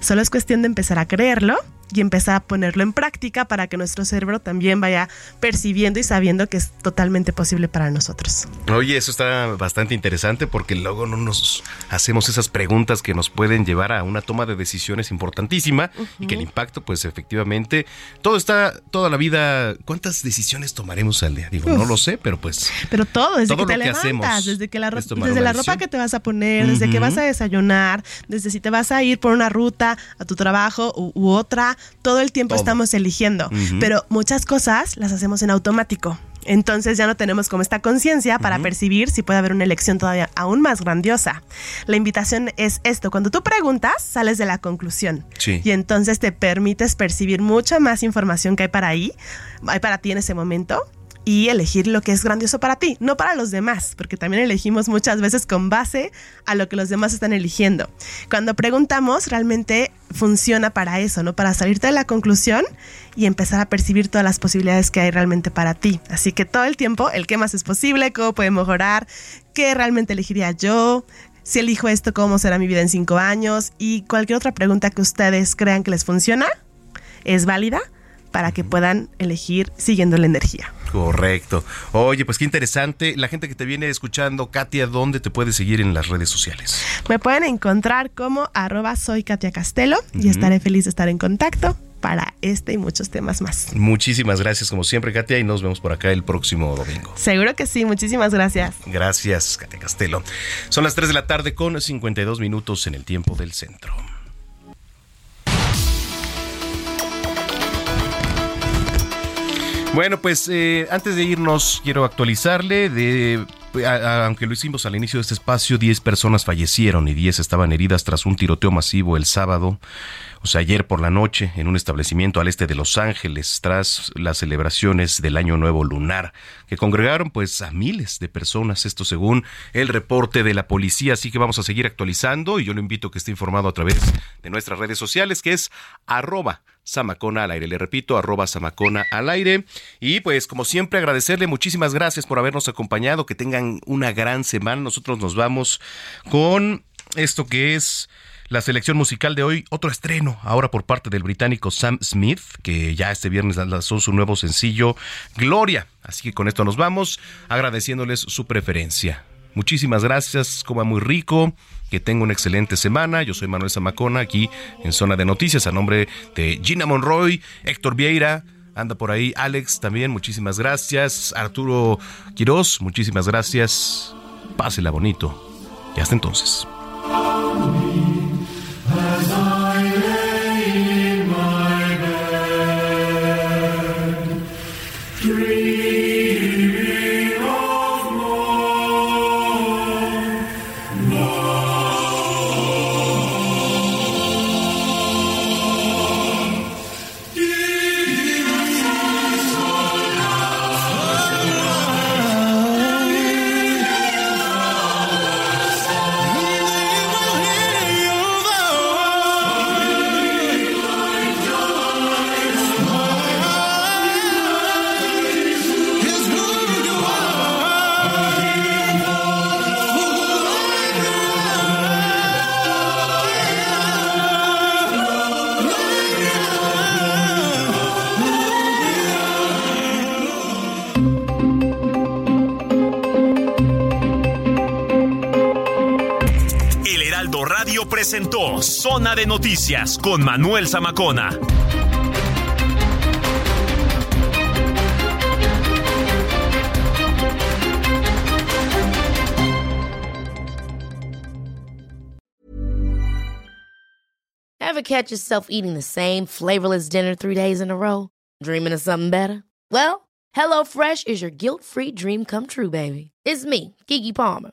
X: Solo es cuestión de empezar a creerlo y empezar a ponerlo en práctica para que nuestro cerebro también vaya percibiendo y sabiendo que es totalmente posible para nosotros.
A: Oye, eso está bastante interesante porque luego no nos hacemos esas preguntas que nos pueden llevar a una toma de decisiones importantísima y que el impacto, pues efectivamente, todo está, toda la vida, ¿cuántas decisiones tomaremos al día? Digo, no lo sé, pero pues...
X: Pero todo, desde
A: Todo
X: que te
A: lo que
X: levantas,
A: hacemos
X: desde que la, desde la ropa
A: decisión.
X: que te vas a poner, desde que vas a desayunar, desde si te vas a ir por una ruta a tu trabajo u, u otra, todo el tiempo
Y: Todo.
X: estamos eligiendo. Pero muchas cosas las hacemos en automático. Entonces ya no tenemos como esta conciencia para percibir si puede haber una elección todavía aún más grandiosa. La invitación es esto, cuando tú preguntas, sales de la conclusión.
A: Sí.
X: Y entonces te permites percibir mucha más información que hay para ahí, hay para ti en ese momento y elegir lo que es grandioso para ti, no para los demás, porque también elegimos muchas veces con base a lo que los demás están eligiendo. Cuando preguntamos, realmente funciona para eso, ¿no? Para salirte de la conclusión y empezar a percibir todas las posibilidades que hay realmente para ti. Así que todo el tiempo, el qué más es posible, cómo puede mejorar, qué realmente elegiría yo, si elijo esto, cómo será mi vida en cinco años y cualquier otra pregunta que ustedes crean que les funciona, es válida para que puedan elegir siguiendo la energía.
A: Correcto. Oye, pues qué interesante. La gente que te viene escuchando, Katia, ¿dónde te puede seguir en las redes sociales?
X: Me pueden encontrar como arroba soy Katia Castelo y estaré feliz de estar en contacto para este y muchos temas más.
A: Muchísimas gracias como siempre, Katia, y nos vemos por acá el próximo domingo.
X: Seguro que sí, muchísimas gracias.
A: Gracias, Katia Castelo. Son las 3 de la tarde con 52 minutos en el tiempo del centro. Bueno, pues eh, antes de irnos, quiero actualizarle de. a- aunque lo hicimos al inicio de este espacio, 10 personas fallecieron y 10 estaban heridas tras un tiroteo masivo el sábado, o sea, ayer por la noche, en un establecimiento al este de Los Ángeles, tras las celebraciones del Año Nuevo Lunar, que congregaron pues a miles de personas, esto según el reporte de la policía. Así que vamos a seguir actualizando y yo lo invito a que esté informado a través de nuestras redes sociales, que es arroba Samacona al aire. Le repito, arroba Samacona al aire. Y pues como siempre agradecerle muchísimas gracias por habernos acompañado. Que tengan una gran semana. Nosotros nos vamos con esto que es la selección musical de hoy. Otro estreno ahora por parte del británico Sam Smith, que ya este viernes lanzó su nuevo sencillo Gloria. Así que con esto nos vamos agradeciéndoles su preferencia. Muchísimas gracias, coma muy rico, que tenga una excelente semana. Yo soy Manuel Zamacona, aquí en Zona de Noticias, a nombre de Gina Monroy, Héctor Vieira, anda por ahí Alex también, muchísimas gracias. Arturo Quirós, muchísimas gracias. Pásela bonito. Y hasta entonces.
P: Presentó Zona de Noticias con Manuel Zamacona.
Z: Ever catch yourself eating the same flavorless dinner three days in a row? Dreaming of something better? Well, HelloFresh is your guilt free dream come true, baby. It's me, Kiki Palmer.